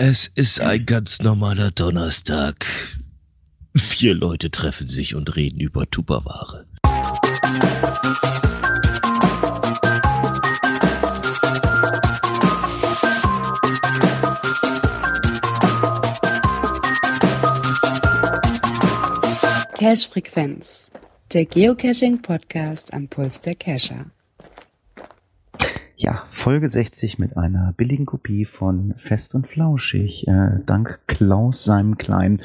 Es ist ein ganz normaler Donnerstag. Vier Leute treffen sich und reden über Tupperware. Cache Frequenz, der Geocaching Podcast am Puls der Cacher. Ja, Folge 60 mit einer billigen Kopie von Fest und Flauschig, äh, dank Klaus seinem kleinen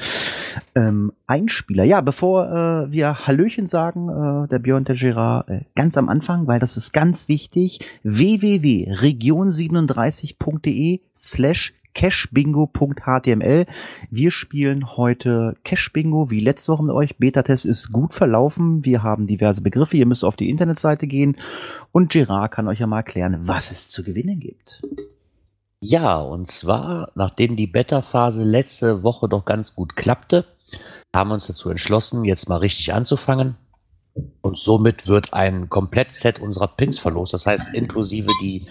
ähm, Einspieler. Ja, bevor äh, wir Hallöchen sagen, äh, der Björn der Gerard, äh, ganz am Anfang, weil das ist ganz wichtig, www.region37.de slash cashbingo.html. Wir spielen heute Cashbingo wie letzte Woche mit euch. Beta-Test ist gut verlaufen. Wir haben diverse Begriffe. Ihr müsst auf die Internetseite gehen und Gerard kann euch ja mal erklären, was es zu gewinnen gibt. Ja, und zwar, nachdem die Beta-Phase letzte Woche doch ganz gut klappte, haben wir uns dazu entschlossen, jetzt mal richtig anzufangen. Und somit wird ein Komplettset unserer Pins verlost. Das heißt, inklusive die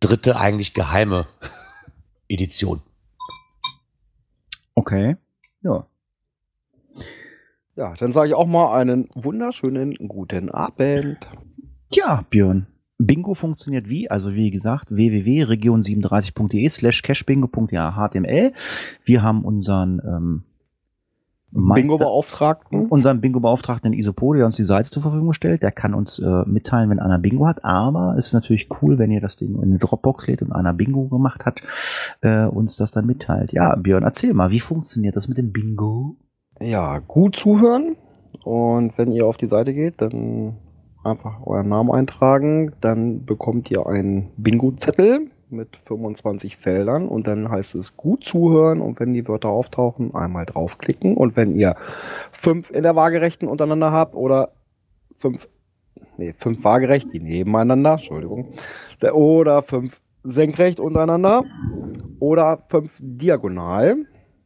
dritte eigentlich geheime Edition. Okay, ja. Ja, dann sage ich auch mal einen wunderschönen guten Abend. Ja, Björn. Bingo funktioniert wie? Also wie gesagt, www.region37.de slash cashbingo.html. Wir haben unseren ähm, Bingo-Beauftragten. Unseren Bingo-Beauftragten in Isopode, der uns die Seite zur Verfügung stellt. Der kann uns äh, mitteilen, wenn einer Bingo hat. Aber es ist natürlich cool, wenn ihr das Ding in eine Dropbox lädt und einer Bingo gemacht hat, äh, uns das dann mitteilt. Ja, Björn, erzähl mal, wie funktioniert das mit dem Bingo? Ja, gut zuhören. Und wenn ihr auf die Seite geht, dann einfach euren Namen eintragen. Dann bekommt ihr einen Bingo-Zettel mit 25 Feldern und dann heißt es gut zuhören und wenn die Wörter auftauchen, einmal draufklicken und wenn ihr fünf in der Waagerechten untereinander habt oder fünf, nee, fünf waagerecht, die nebeneinander, Entschuldigung, oder fünf senkrecht untereinander oder fünf diagonal,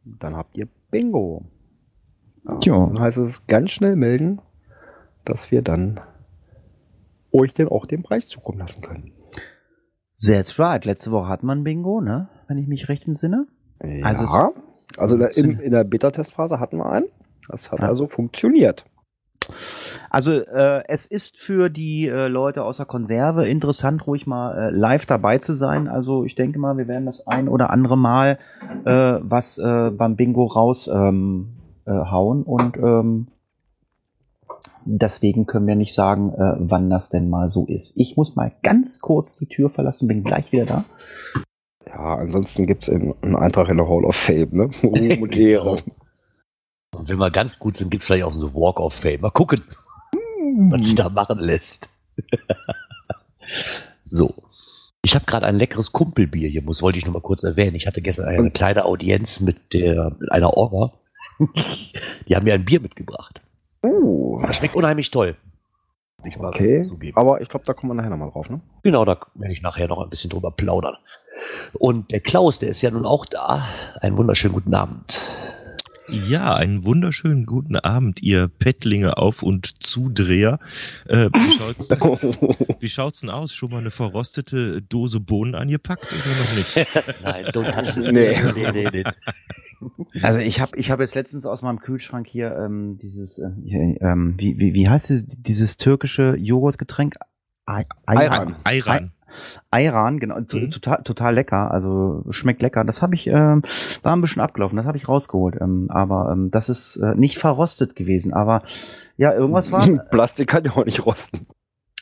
dann habt ihr Bingo. Ja, Dann heißt es ganz schnell melden, dass wir dann euch denn auch den Preis zukommen lassen können. That's right. Letzte Woche hat man Bingo, ne? Wenn ich mich recht entsinne. Ja. Also, also in, in der Beta-Testphase hatten wir einen. Das hat ja. also funktioniert. Also äh, es ist für die äh, Leute außer Konserve interessant, ruhig mal äh, live dabei zu sein. Also ich denke mal, wir werden das ein oder andere Mal äh, was äh, beim Bingo raushauen ähm, äh, und ähm, Deswegen können wir nicht sagen, äh, wann das denn mal so ist. Ich muss mal ganz kurz die Tür verlassen, bin gleich wieder da. Ja, ansonsten gibt es einen Eintrag in der Hall of Fame, ne? Ruhm und Ehre. Und wenn wir ganz gut sind, gibt es vielleicht auch so Walk of Fame. Mal gucken, hm. was sich da machen lässt. so. Ich habe gerade ein leckeres Kumpelbier hier, muss, wollte ich noch mal kurz erwähnen. Ich hatte gestern eine kleine Audienz mit, der, mit einer Orga. Die haben mir ein Bier mitgebracht. Uh. Das schmeckt unheimlich toll. Ich okay, aber ich glaube, da kommen wir nachher nochmal drauf, ne? Genau, da werde ich nachher noch ein bisschen drüber plaudern. Und der Klaus, der ist ja nun auch da. Einen wunderschönen guten Abend. Ja, einen wunderschönen guten Abend, ihr Pettlinge auf und Zudreher. Äh, wie, schaut's, wie schaut's denn aus? Schon mal eine verrostete Dose Bohnen angepackt oder noch nicht? Nein, don't touch nee. nee, nee, nee. Also ich habe ich hab jetzt letztens aus meinem Kühlschrank hier ähm, dieses, äh, ähm, wie, wie, wie heißt dieses, dieses türkische Joghurtgetränk? Ayran. Ayran. Ayran, genau, mhm. total, total lecker, also schmeckt lecker. Das habe ich, ähm, war ein bisschen abgelaufen, das habe ich rausgeholt. Ähm, aber ähm, das ist äh, nicht verrostet gewesen. Aber ja, irgendwas war. Plastik kann ja auch nicht rosten.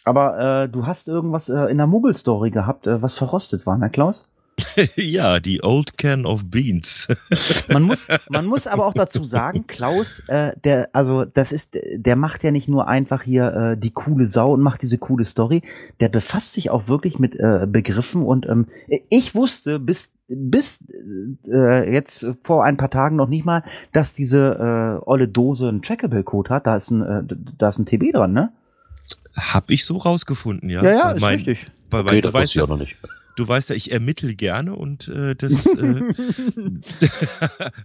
Aber äh, du hast irgendwas äh, in der Muggel-Story gehabt, äh, was verrostet war, ne Klaus? ja, die Old Can of Beans. man muss, man muss aber auch dazu sagen, Klaus, äh, der, also das ist, der macht ja nicht nur einfach hier äh, die coole Sau und macht diese coole Story. Der befasst sich auch wirklich mit äh, Begriffen und ähm, ich wusste bis bis äh, jetzt vor ein paar Tagen noch nicht mal, dass diese äh, olle Dose einen Trackable-Code hat. Da ist ein, äh, da ist ein TB dran, ne? Hab ich so rausgefunden, ja. Ja, ja, ist mein, richtig. Bei, okay, das weiß ich auch noch nicht. Du weißt ja, ich ermittle gerne und äh, das. Äh,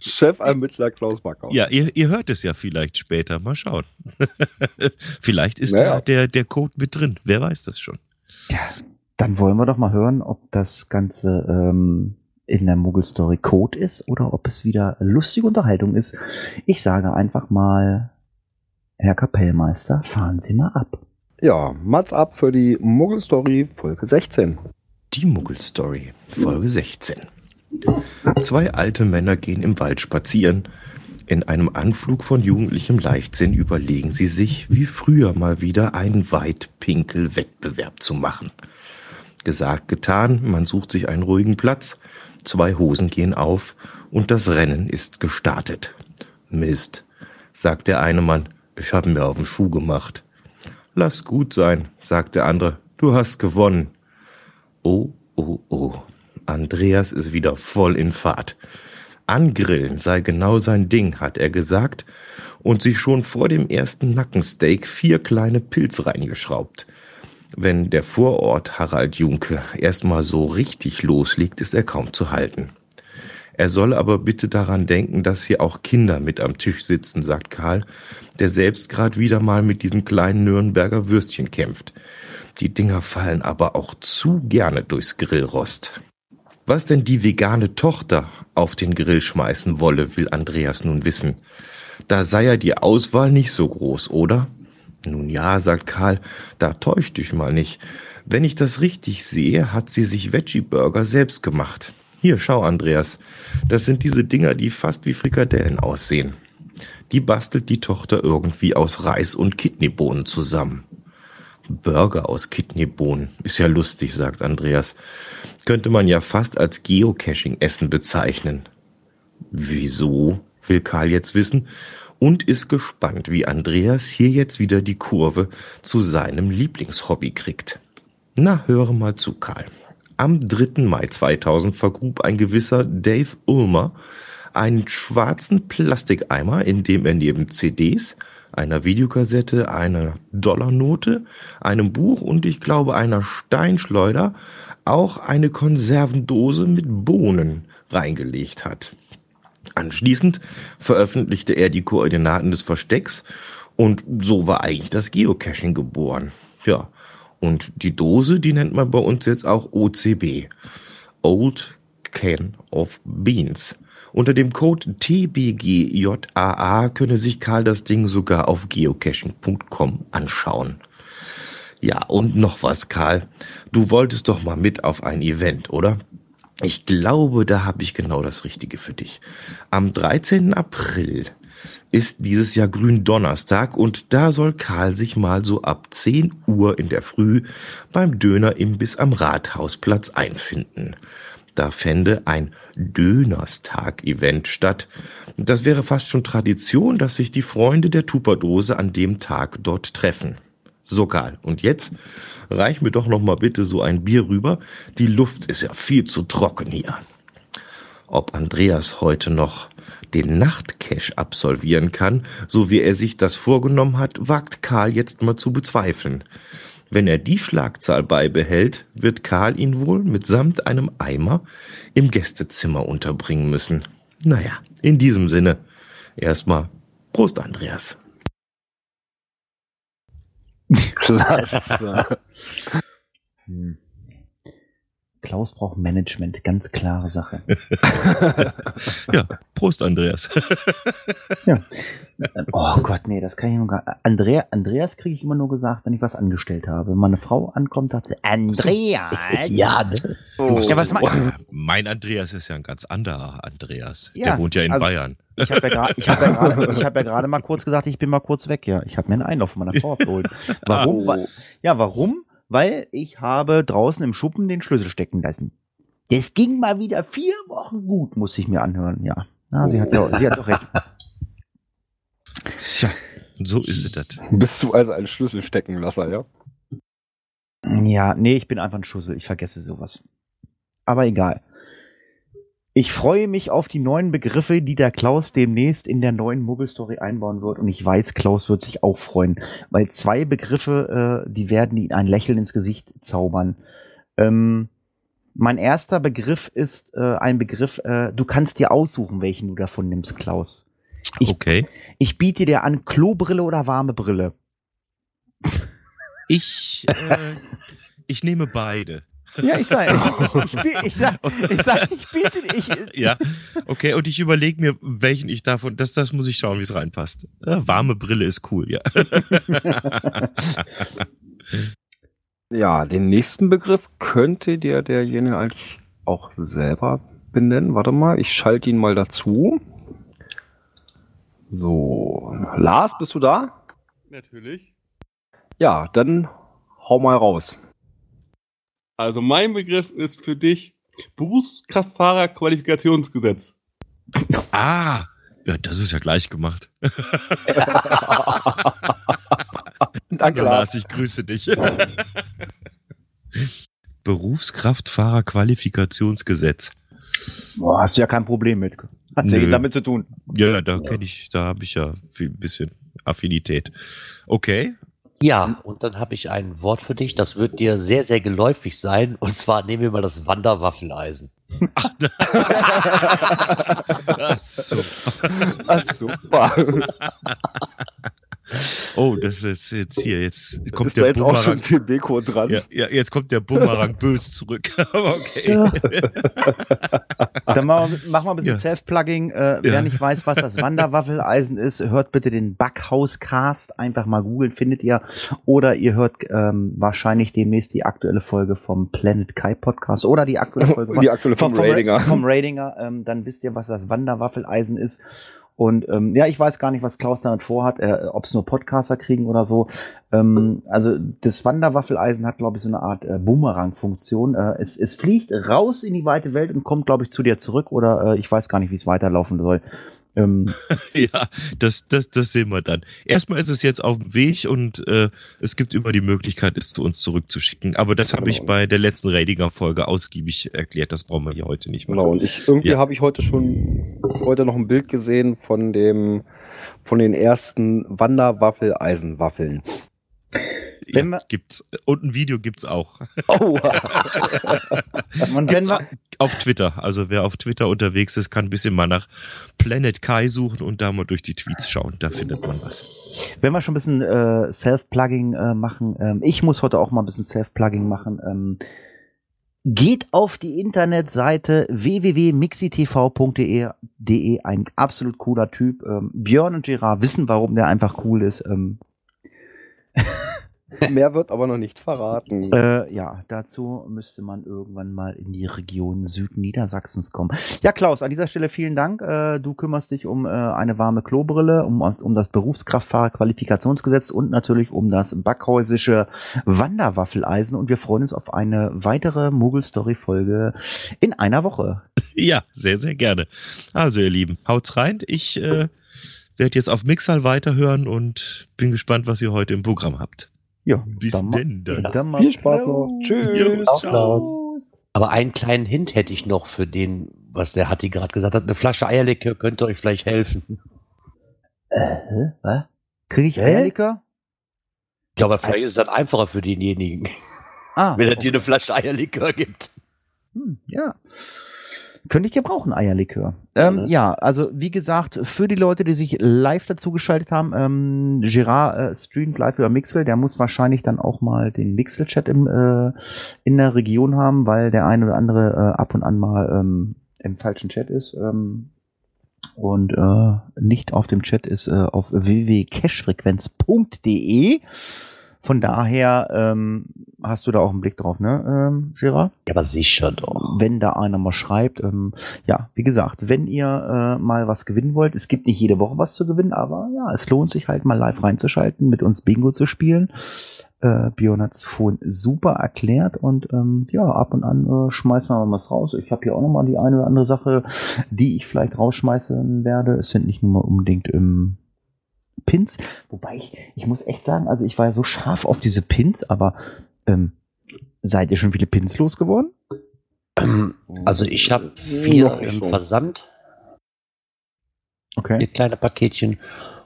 Chefermittler Klaus Backhaus. Ja, ihr, ihr hört es ja vielleicht später. Mal schauen. vielleicht ist naja. der, der Code mit drin. Wer weiß das schon. Ja, dann wollen wir doch mal hören, ob das Ganze ähm, in der Muggel-Story Code ist oder ob es wieder lustige Unterhaltung ist. Ich sage einfach mal, Herr Kapellmeister, fahren Sie mal ab. Ja, Mats ab für die Muggel-Story Folge 16. Die Muggelstory, Folge 16. Zwei alte Männer gehen im Wald spazieren. In einem Anflug von jugendlichem Leichtsinn überlegen sie sich, wie früher mal wieder einen Weitpinkel-Wettbewerb zu machen. Gesagt, getan, man sucht sich einen ruhigen Platz, zwei Hosen gehen auf und das Rennen ist gestartet. Mist, sagt der eine Mann, ich habe mir auf den Schuh gemacht. Lass gut sein, sagt der andere, du hast gewonnen. Oh, oh, oh. Andreas ist wieder voll in Fahrt. Angrillen sei genau sein Ding, hat er gesagt und sich schon vor dem ersten Nackensteak vier kleine Pilze reingeschraubt. Wenn der Vorort Harald Junke erstmal so richtig loslegt, ist er kaum zu halten. Er soll aber bitte daran denken, dass hier auch Kinder mit am Tisch sitzen, sagt Karl, der selbst gerade wieder mal mit diesem kleinen Nürnberger Würstchen kämpft. Die Dinger fallen aber auch zu gerne durchs Grillrost. Was denn die vegane Tochter auf den Grill schmeißen wolle, will Andreas nun wissen. Da sei ja die Auswahl nicht so groß, oder? Nun ja, sagt Karl, da täuscht dich mal nicht. Wenn ich das richtig sehe, hat sie sich Veggie-Burger selbst gemacht. Hier, schau, Andreas. Das sind diese Dinger, die fast wie Frikadellen aussehen. Die bastelt die Tochter irgendwie aus Reis und Kidneybohnen zusammen. Burger aus Kidneybohnen. Ist ja lustig, sagt Andreas. Könnte man ja fast als Geocaching-Essen bezeichnen. Wieso, will Karl jetzt wissen und ist gespannt, wie Andreas hier jetzt wieder die Kurve zu seinem Lieblingshobby kriegt. Na, höre mal zu, Karl. Am 3. Mai 2000 vergrub ein gewisser Dave Ulmer einen schwarzen Plastikeimer, in dem er neben CDs, einer Videokassette, einer Dollarnote, einem Buch und ich glaube einer Steinschleuder auch eine Konservendose mit Bohnen reingelegt hat. Anschließend veröffentlichte er die Koordinaten des Verstecks und so war eigentlich das Geocaching geboren. Ja, und die Dose, die nennt man bei uns jetzt auch OCB. Old Can of Beans. Unter dem Code TBGJAA könne sich Karl das Ding sogar auf geocaching.com anschauen. Ja, und noch was, Karl. Du wolltest doch mal mit auf ein Event, oder? Ich glaube, da habe ich genau das Richtige für dich. Am 13. April ist dieses Jahr Gründonnerstag und da soll Karl sich mal so ab 10 Uhr in der Früh beim Dönerimbiss am Rathausplatz einfinden. Da fände ein Dönerstag-Event statt. Das wäre fast schon Tradition, dass sich die Freunde der Tupperdose an dem Tag dort treffen. So Karl, und jetzt reich mir doch noch mal bitte so ein Bier rüber. Die Luft ist ja viel zu trocken hier. Ob Andreas heute noch den Nachtcash absolvieren kann, so wie er sich das vorgenommen hat, wagt Karl jetzt mal zu bezweifeln. Wenn er die Schlagzahl beibehält, wird Karl ihn wohl mitsamt einem Eimer im Gästezimmer unterbringen müssen. Naja, in diesem Sinne, erstmal Prost, Andreas. Klasse. Hm. Klaus braucht Management, ganz klare Sache. Ja, Prost, Andreas. Oh Gott, nee, das kann ich noch gar Andrea, Andreas kriege ich immer nur gesagt, wenn ich was angestellt habe. Wenn meine Frau ankommt, sagt sie, Andreas. Ja, ne? Oh. Ja, was mein, mein Andreas ist ja ein ganz anderer Andreas. Ja, Der wohnt ja in also- Bayern. Ich habe ja gerade ich hab ja hab ja mal kurz gesagt, ich bin mal kurz weg, ja. Ich habe mir einen Einlauf von meiner Frau abgeholt. Warum? Wa- Ja, warum? Weil ich habe draußen im Schuppen den Schlüssel stecken lassen. Das ging mal wieder vier Wochen gut, muss ich mir anhören, ja. ja sie hat ja, sie hat doch recht. Tja, so ist es das. Bist du also ein Schlüsselsteckenlasser, ja? Ja, nee, ich bin einfach ein Schussel. Ich vergesse sowas. Aber egal. Ich freue mich auf die neuen Begriffe, die der Klaus demnächst in der neuen Muggelstory einbauen wird. Und ich weiß, Klaus wird sich auch freuen, weil zwei Begriffe, äh, die werden ihm ein Lächeln ins Gesicht zaubern. Ähm, mein erster Begriff ist äh, ein Begriff, äh, du kannst dir aussuchen, welchen du davon nimmst, Klaus. Ich, Okay. ich biete dir an, Klobrille oder warme Brille. Ich, äh, ich nehme beide. Ja, ich sag, ich, ich, ich, ich sag, ich sag, ich biete, ich, Ja, okay. Und ich überlege mir, welchen ich davon, das, das muss ich schauen, wie es reinpasst. Ja, warme Brille ist cool, ja. Ja, den nächsten Begriff könnte dir derjenige eigentlich auch selber benennen. Warte mal, ich schalte ihn mal dazu. So, Lars, bist du da? Natürlich. Ja, dann hau mal raus. Also mein Begriff ist für dich Berufskraftfahrerqualifikationsgesetz. Ah, ja, das ist ja gleich gemacht. Danke, Ja, Lars. Lars, ich grüße dich. Berufskraftfahrer-Qualifikationsgesetz. Boah, hast du ja kein Problem mit. Hast ja Nö. damit zu tun. Ja, ja, da kenne ich, da habe ich ja ein bisschen Affinität. Okay. Ja, und dann habe ich ein Wort für dich, das wird dir sehr, sehr geläufig sein. Und zwar nehmen wir mal das Wanderwaffeleisen. Ach so. Ach, super. Oh, das ist jetzt hier, jetzt kommt ist da der jetzt auch schon Bumerang. TB-Co dran? Ja, ja, jetzt kommt der Bumerang bös zurück. Aber okay. Dann machen wir, machen wir ein bisschen Ja. Self-Plugging. Äh, Wer Ja. nicht weiß, was das Wanderwaffeleisen ist, hört bitte den Backhaus-Cast. Einfach mal googeln, findet ihr. Oder ihr hört ähm, wahrscheinlich demnächst die aktuelle Folge vom Planet Kai Podcast oder die aktuelle Folge Die aktuelle vom Ratinger. Vom Ratinger. Ähm, dann wisst ihr, was das Wanderwaffeleisen ist. Und ähm, ja, ich weiß gar nicht, was Klaus damit vorhat, äh, ob es nur Podcaster kriegen oder so. Ähm, also das Wanderwaffeleisen hat, glaube ich, so eine Art äh, Boomerang-Funktion. Äh, es, es fliegt raus in die weite Welt und kommt, glaube ich, zu dir zurück oder äh, ich weiß gar nicht, wie es weiterlaufen soll. Ähm, Ja, das, das, das sehen wir dann. Erstmal ist es jetzt auf dem Weg und äh, es gibt immer die Möglichkeit, es zu uns zurückzuschicken. Aber das habe ich Genau. bei der letzten Ratinger-Folge ausgiebig erklärt. Das brauchen wir hier heute nicht mehr. Genau, und ich irgendwie Ja. habe ich heute schon heute noch ein Bild gesehen von dem von den ersten Wanderwaffel-Eisenwaffeln. Wenn Ja, gibt's. Und ein Video gibt's auch. Oh, und wenn wir, Auf Twitter. Also wer auf Twitter unterwegs ist, kann ein bisschen mal nach Planet Kai suchen und da mal durch die Tweets schauen. Da findet man was. wenn wir schon ein bisschen äh, Self-Plugging äh, machen, ähm, ich muss heute auch mal ein bisschen Self-Plugging machen. Ähm, geht auf die Internetseite www.mixitv.de, de, ein absolut cooler Typ. Ähm, Björn und Gerard wissen, warum der einfach cool ist. Mehr wird aber noch nicht verraten. Äh, ja, dazu müsste man irgendwann mal in die Region Südniedersachsens kommen. Ja, Klaus, an dieser Stelle vielen Dank. Äh, du kümmerst dich um äh, eine warme Klobrille, um, um das Berufskraftfahrerqualifikationsgesetz und natürlich um das backhäusische Wanderwaffeleisen. Und wir freuen uns auf eine weitere Mogul-Story-Folge in einer Woche. Ja, sehr, sehr gerne. Also ihr Lieben, haut's rein. Ich äh, werde jetzt auf Mixal weiterhören und bin gespannt, was ihr heute im Programm habt. Ja, Bis dann denn dann. dann mal- Viel Spaß noch. Tschüss. Jo, ciao. Klaus. Aber einen kleinen Hint hätte ich noch für den, was der Hatti gerade gesagt hat. Eine Flasche Eierlikör könnte euch vielleicht helfen. Äh, hä? Was? Kriege ich? Eierlikör? Ja, aber vielleicht ist das einfacher für denjenigen, Ah, wenn er dir eine Flasche Eierlikör gibt. Hm, ja. Könnte ich gebrauchen, Eierlikör. Ähm, Mhm. Ja, also wie gesagt, für die Leute, die sich live dazugeschaltet haben, ähm, Gerard äh, streamt live über Mixel, der muss wahrscheinlich dann auch mal den Mixel-Chat im, äh, in der Region haben, weil der eine oder andere äh, ab und an mal ähm, im falschen Chat ist. Ähm, und äh, nicht auf dem Chat ist äh, auf www.cashfrequenz.de. Von daher ähm, hast du da auch einen Blick drauf, ne, ähm, Gerard? Ja, aber sicher doch. wenn da einer mal schreibt. Ähm, ja, wie gesagt, wenn ihr äh, mal was gewinnen wollt, es gibt nicht jede Woche was zu gewinnen, aber ja, es lohnt sich halt mal live reinzuschalten, mit uns Bingo zu spielen. Äh, Björn hat's vorhin super erklärt und ähm, ja, ab und an äh, schmeißen wir mal was raus. Ich habe hier auch noch mal die eine oder andere Sache, die ich vielleicht rausschmeißen werde. Es sind nicht nur mal unbedingt ähm, Pins, wobei ich, ich muss echt sagen, also ich war ja so scharf auf diese Pins, aber ähm, seid ihr schon viele Pins losgeworden? Also ich habe vier im so. Versand, Okay. vier kleine Paketchen.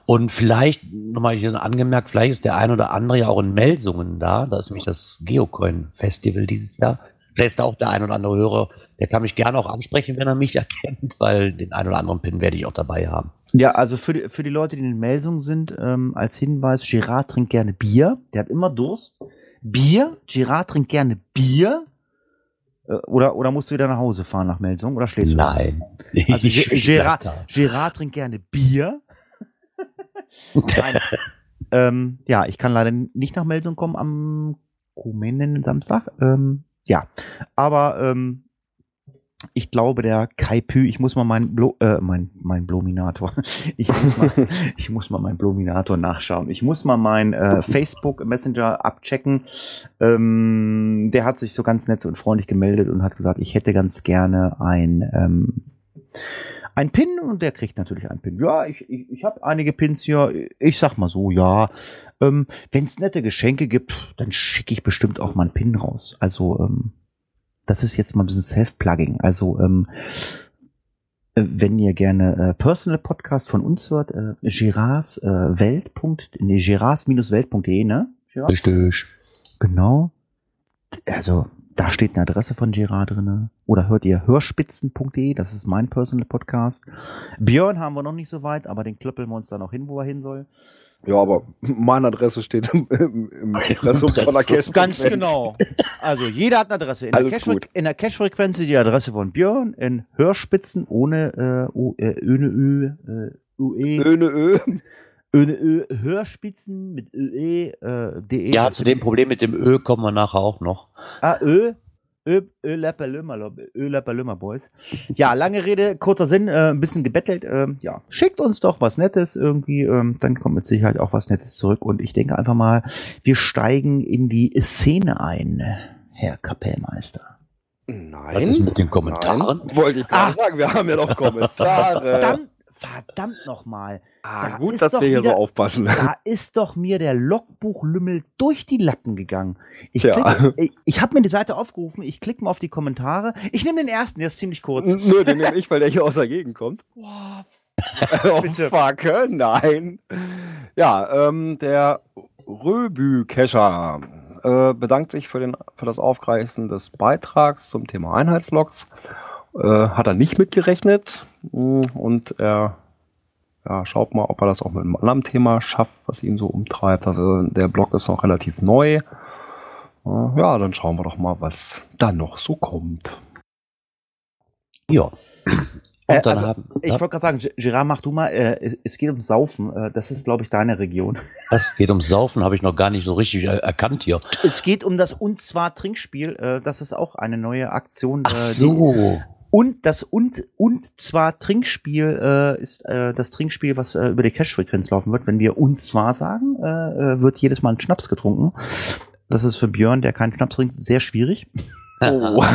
Und vielleicht, nochmal hier angemerkt, vielleicht ist der ein oder andere ja auch in Melsungen da. Da ist nämlich das Geocoin-Festival dieses Jahr. Vielleicht ist da auch der ein oder andere Hörer, der kann mich gerne auch ansprechen, wenn er mich erkennt, weil den ein oder anderen Pin werde ich auch dabei haben. Ja, also für die, für die Leute, die in den Meldungen sind, ähm, als Hinweis, Girard trinkt gerne Bier. Der hat immer Durst. Bier, Girard trinkt gerne Bier. Äh, Oder, oder musst du wieder nach Hause fahren nach Melsung oder schläfst du? Nein. Also da. Gerard trinkt gerne Bier. Nein. ähm, ja, ich kann leider nicht nach Melsung kommen am kommenden Samstag. Ähm, ja, aber ähm, ich glaube, der Kai Pü, ich muss mal meinen Blo äh, mein, mein Blominator. Ich muss mal, ich muss mal meinen Blominator nachschauen. Ich muss mal meinen äh, Facebook Messenger abchecken. Ähm, der hat sich so ganz nett und freundlich gemeldet und hat gesagt, ich hätte ganz gerne ein ähm, ein Pin und der kriegt natürlich einen Pin. Ja, ich, ich, ich habe einige Pins hier. Ich sag mal so, ja. Ähm, Wenn es nette Geschenke gibt, dann schicke ich bestimmt auch mal einen Pin raus. Also, ähm, das ist jetzt mal ein bisschen Self-Plugging. Also, ähm, äh, wenn ihr gerne äh, Personal Podcast von uns hört, äh, Girards äh, Welt. Nee, Girards-Welt.de, ne? Girard? Richtig. Genau. Also, da steht eine Adresse von Gerard drinne. Oder hört ihr hörspitzen.de, das ist mein Personal Podcast. Björn haben wir noch nicht so weit, aber den klöppeln wir uns dann auch hin, wo er hin soll. Ja, aber meine Adresse steht im, im, im Impressum von der Cash. Ganz genau. Also jeder hat eine Adresse. In der, Alles Cache- gut. in der Cache-Frequenz die Adresse von Björn, in Hörspitzen ohne äh, U, äh, Öne Ö, äh, UE, Öne Ö. Öne Ö, Hörspitzen mit ÖE, äh, DE. Ja, zu dem Problem mit dem Ö kommen wir nachher auch noch. Ah, Ö. Ö, Ö, Ö, Lümmer, Boys. Ja, lange Rede, kurzer Sinn, äh, ein bisschen gebettelt. ähm, ja, schickt uns doch was Nettes irgendwie, ähm, dann kommt mit Sicherheit auch was Nettes zurück. Und ich denke einfach mal, wir steigen in die Szene ein, Herr Kapellmeister. Was ist Nein. mit den Kommentaren? Nein. Wollte ich gerade Ah. sagen, wir haben ja noch Kommentare. Verdammt, verdammt nochmal. ah, da gut, ist dass doch wir hier so wieder- aufpassen. Da ist doch mir der Logbuchlümmel durch die Lappen gegangen. Ich, klicke- ich, ich habe mir die Seite aufgerufen, ich klicke mal auf die Kommentare. Ich nehme den ersten, der ist ziemlich kurz. Nö, den nehme ich, weil der hier aus der Gegend kommt. Boah, oh, Bitte. fuck, nein. Ja, ähm, der Röbü-Kescher äh, bedankt sich für, den, für das Aufgreifen des Beitrags zum Thema Einheitslogs. Äh, hat er nicht mitgerechnet mh, und er ja, schaut mal, ob er das auch mit einem anderen Thema schafft, was ihn so umtreibt. Also der Blog ist noch relativ neu. Äh, ja, dann schauen wir doch mal, was da noch so kommt. Ja. Und Äh, dann also, haben Ich wollte gerade sagen, Gerard, mach du mal, äh, es geht ums Saufen. Äh, das ist, glaube ich, deine Region. das geht ums Saufen, habe ich noch gar nicht so richtig er erkannt hier. Es geht um das Und zwar Trinkspiel. Äh, das ist auch eine neue Aktion. Ach äh, Die, so. Und das Und, und zwar Trinkspiel äh, ist äh, das Trinkspiel, was äh, über die Cash-Frequenz laufen wird. Wenn wir Und zwar sagen, äh, äh, wird jedes Mal ein Schnaps getrunken. Das ist für Björn, der keinen Schnaps trinkt, sehr schwierig. Oh.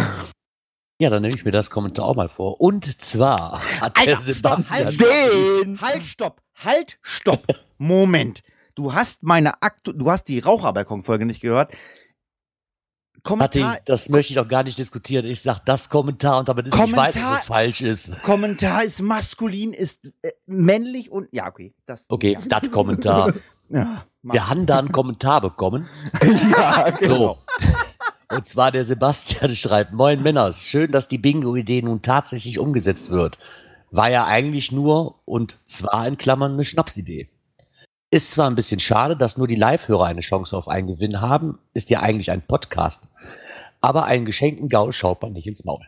Ja, dann nehme ich mir das Kommentar auch mal vor. Und zwar hat der Alter, stopp, Sebastian. halt, stopp. Den! Halt, stopp, halt, stopp. Moment. Du hast meine Aktu du hast die Raucherbalkon-Folge nicht gehört. Ich, Kommentar, das möchte ich doch gar nicht diskutieren. Ich sag das Kommentar und damit ist nicht weiß, Kommentar- dass es falsch ist. Kommentar ist maskulin, ist äh, männlich und ja, okay. Das, Okay, ja. das Kommentar. Ja. Wir haben da einen Kommentar bekommen. ja, genau. So. Und zwar der Sebastian schreibt, Moin Männers, schön, dass die Bingo-Idee nun tatsächlich umgesetzt wird. War ja eigentlich nur, und zwar in Klammern, eine Schnapsidee. Ist zwar ein bisschen schade, dass nur die Live-Hörer eine Chance auf einen Gewinn haben, ist ja eigentlich ein Podcast. Aber einen geschenkten Gaul schaut man nicht ins Maul.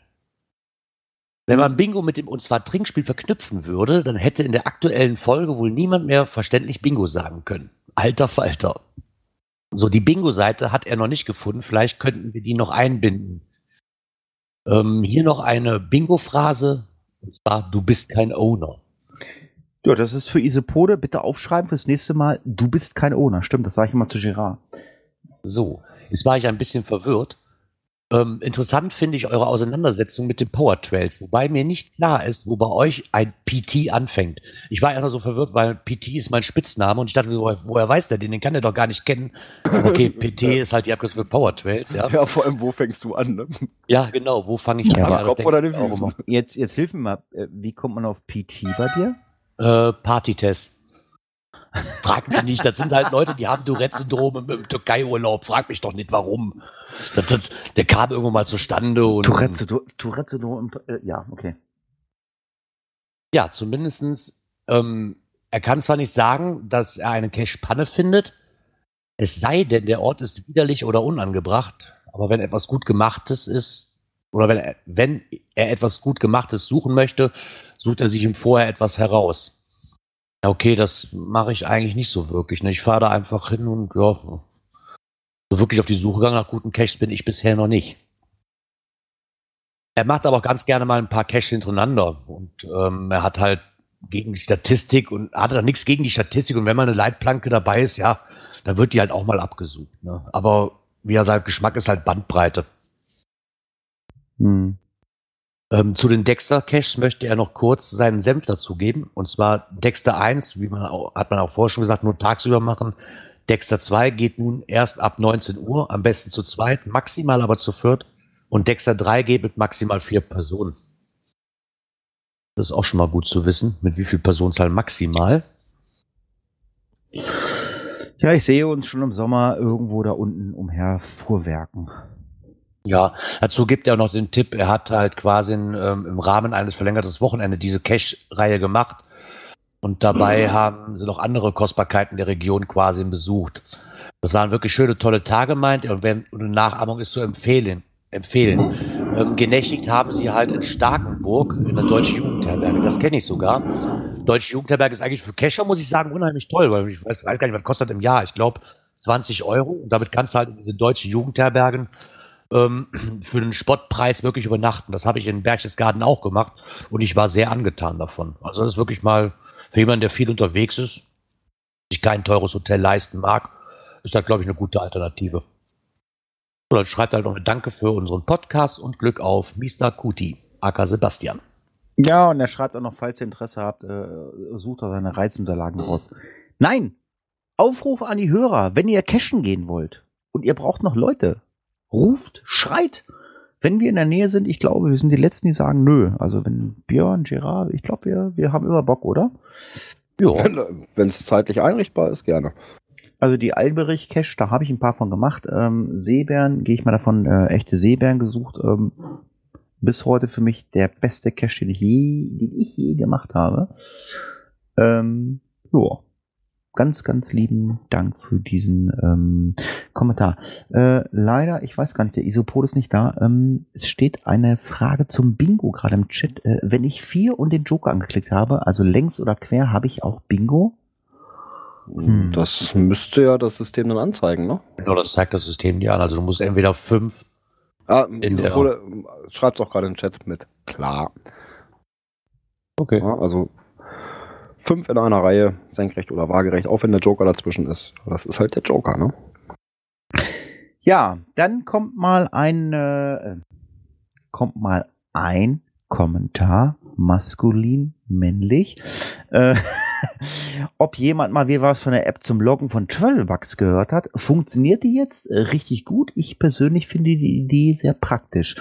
Wenn man Bingo mit dem und zwar Trinkspiel verknüpfen würde, dann hätte in der aktuellen Folge wohl niemand mehr verständlich Bingo sagen können. Alter Falter. So, die Bingo-Seite hat er noch nicht gefunden. Vielleicht könnten wir die noch einbinden. Ähm, hier noch eine Bingo-Phrase. Und zwar, du bist kein Owner. Ja, das ist für Isopode. Bitte aufschreiben fürs nächste Mal. Du bist kein Owner. Stimmt, das sage ich immer zu Gerard. So, jetzt war ich ein bisschen verwirrt. Ähm, interessant finde ich eure Auseinandersetzung mit den Power Trails, wobei mir nicht klar ist, wo bei euch ein PT anfängt. Ich war einfach so verwirrt, weil PT ist mein Spitzname und ich dachte, woher, woher weiß der den? Den kann er doch gar nicht kennen. Okay, PT ist halt die Abkürzung für Power Trails, ja. Ja, vor allem, wo fängst du an? Ne? Ja, genau, wo fange ich Ja, an? Am das Kopf oder den Füßen? Jetzt, jetzt hilf mir mal. Äh, Wie kommt man auf PT bei dir? Äh, Partytest. Frag mich nicht, das sind halt Leute, die haben Tourette-Syndrom im, im Türkei-Urlaub. Frag mich doch nicht, warum. Das, das, der kam irgendwo mal zustande und. Tourette, du- Tourette, du- äh, ja, okay. Ja, zumindestens, ähm, er kann zwar nicht sagen, dass er eine Cache-Panne findet, es sei denn, der Ort ist widerlich oder unangebracht, aber wenn etwas gut gemachtes ist oder wenn er, wenn er etwas gut gemachtes suchen möchte, sucht er sich ihm vorher etwas heraus. Okay, das mache ich eigentlich nicht so wirklich. Ne? Ich fahre da einfach hin und ja, so wirklich auf die Suche gegangen nach guten Caches bin ich bisher noch nicht. Er macht aber auch ganz gerne mal ein paar Caches hintereinander und ähm, er hat halt gegen die Statistik und hat da nichts gegen die Statistik und wenn mal eine Leitplanke dabei ist, ja, dann wird die halt auch mal abgesucht. Ne? Aber wie er sagt, Geschmack ist halt Bandbreite. Hm. Ähm, zu den Dexter-Caches möchte er noch kurz seinen Senf dazugeben. Und zwar Dexter 1, wie man auch, hat man auch vorher schon gesagt, nur tagsüber machen. Dexter 2 geht nun erst ab 19 Uhr, am besten zu zweit, maximal aber zu viert. Und Dexter 3 geht mit maximal vier Personen. Das ist auch schon mal gut zu wissen, mit wie viel Personenzahl maximal. Ja, ich sehe uns schon im Sommer irgendwo da unten umher fuhrwerken. Ja, dazu gibt er noch den Tipp, er hat halt quasi in, ähm, im Rahmen eines verlängerten Wochenende diese Cash-Reihe gemacht. Und dabei mhm. haben sie noch andere Kostbarkeiten der Region quasi besucht. Das waren wirklich schöne, tolle Tage, meint er. Und, wenn, eine Nachahmung ist zu empfehlen. empfehlen. Ähm, genächtigt haben sie halt in Starkenburg in der Deutschen Jugendherberge. Das kenne ich sogar. Deutsche Jugendherberge ist eigentlich für Kescher, muss ich sagen, unheimlich toll, weil ich weiß, weiß gar nicht, was kostet im Jahr. Ich glaube 20 Euro. Und damit kannst du halt in diese deutschen Jugendherbergen ähm, für den Spottpreis wirklich übernachten. Das habe ich in Berchtesgaden auch gemacht und ich war sehr angetan davon. Also das ist wirklich mal für jemanden, der viel unterwegs ist, sich kein teures Hotel leisten mag, ist das, glaube ich, eine gute Alternative. So, dann schreibt halt noch eine Danke für unseren Podcast und Glück auf Mr. Kuti, aka Sebastian. Ja, und er schreibt auch noch, falls ihr Interesse habt, äh, sucht er seine Reisunterlagen raus. Nein! Aufruf an die Hörer, wenn ihr cashen gehen wollt und ihr braucht noch Leute, ruft, schreit. Wenn wir in der Nähe sind, ich glaube, wir sind die Letzten, die sagen nö. Also wenn Björn, Gerard, ich glaube, wir, wir haben immer Bock, oder? Ja. Wenn es zeitlich einrichtbar ist, gerne. Also die Alberich Cache, da habe ich ein paar von gemacht. Ähm, Seebären, gehe ich mal davon, äh, echte Seebären gesucht. Ähm, bis heute für mich der beste Cache, den ich je, den ich je gemacht habe. Ähm, ja ganz, ganz lieben Dank für diesen ähm, Kommentar. Äh, leider, ich weiß gar nicht, der Isopod ist nicht da. Ähm, es steht eine Frage zum Bingo gerade im Chat. Äh, wenn ich vier und den Joker angeklickt habe, also längs oder quer, habe ich auch Bingo? Hm. Das müsste ja das System dann anzeigen, ne? Genau, das zeigt das System dir an. Also du musst entweder fünf. Ah, in der schreibt es auch gerade im Chat mit. Klar. Okay. Ja, also fünf in einer Reihe, senkrecht oder waagerecht, auch wenn der Joker dazwischen ist. Das ist halt der Joker, ne? Ja, dann kommt mal ein, äh, kommt mal ein Kommentar, maskulin, männlich. Äh, ob jemand mal wie was von der App zum Loggen von Travelbugs gehört hat. Funktioniert die jetzt äh, richtig gut? Ich persönlich finde die Idee sehr praktisch.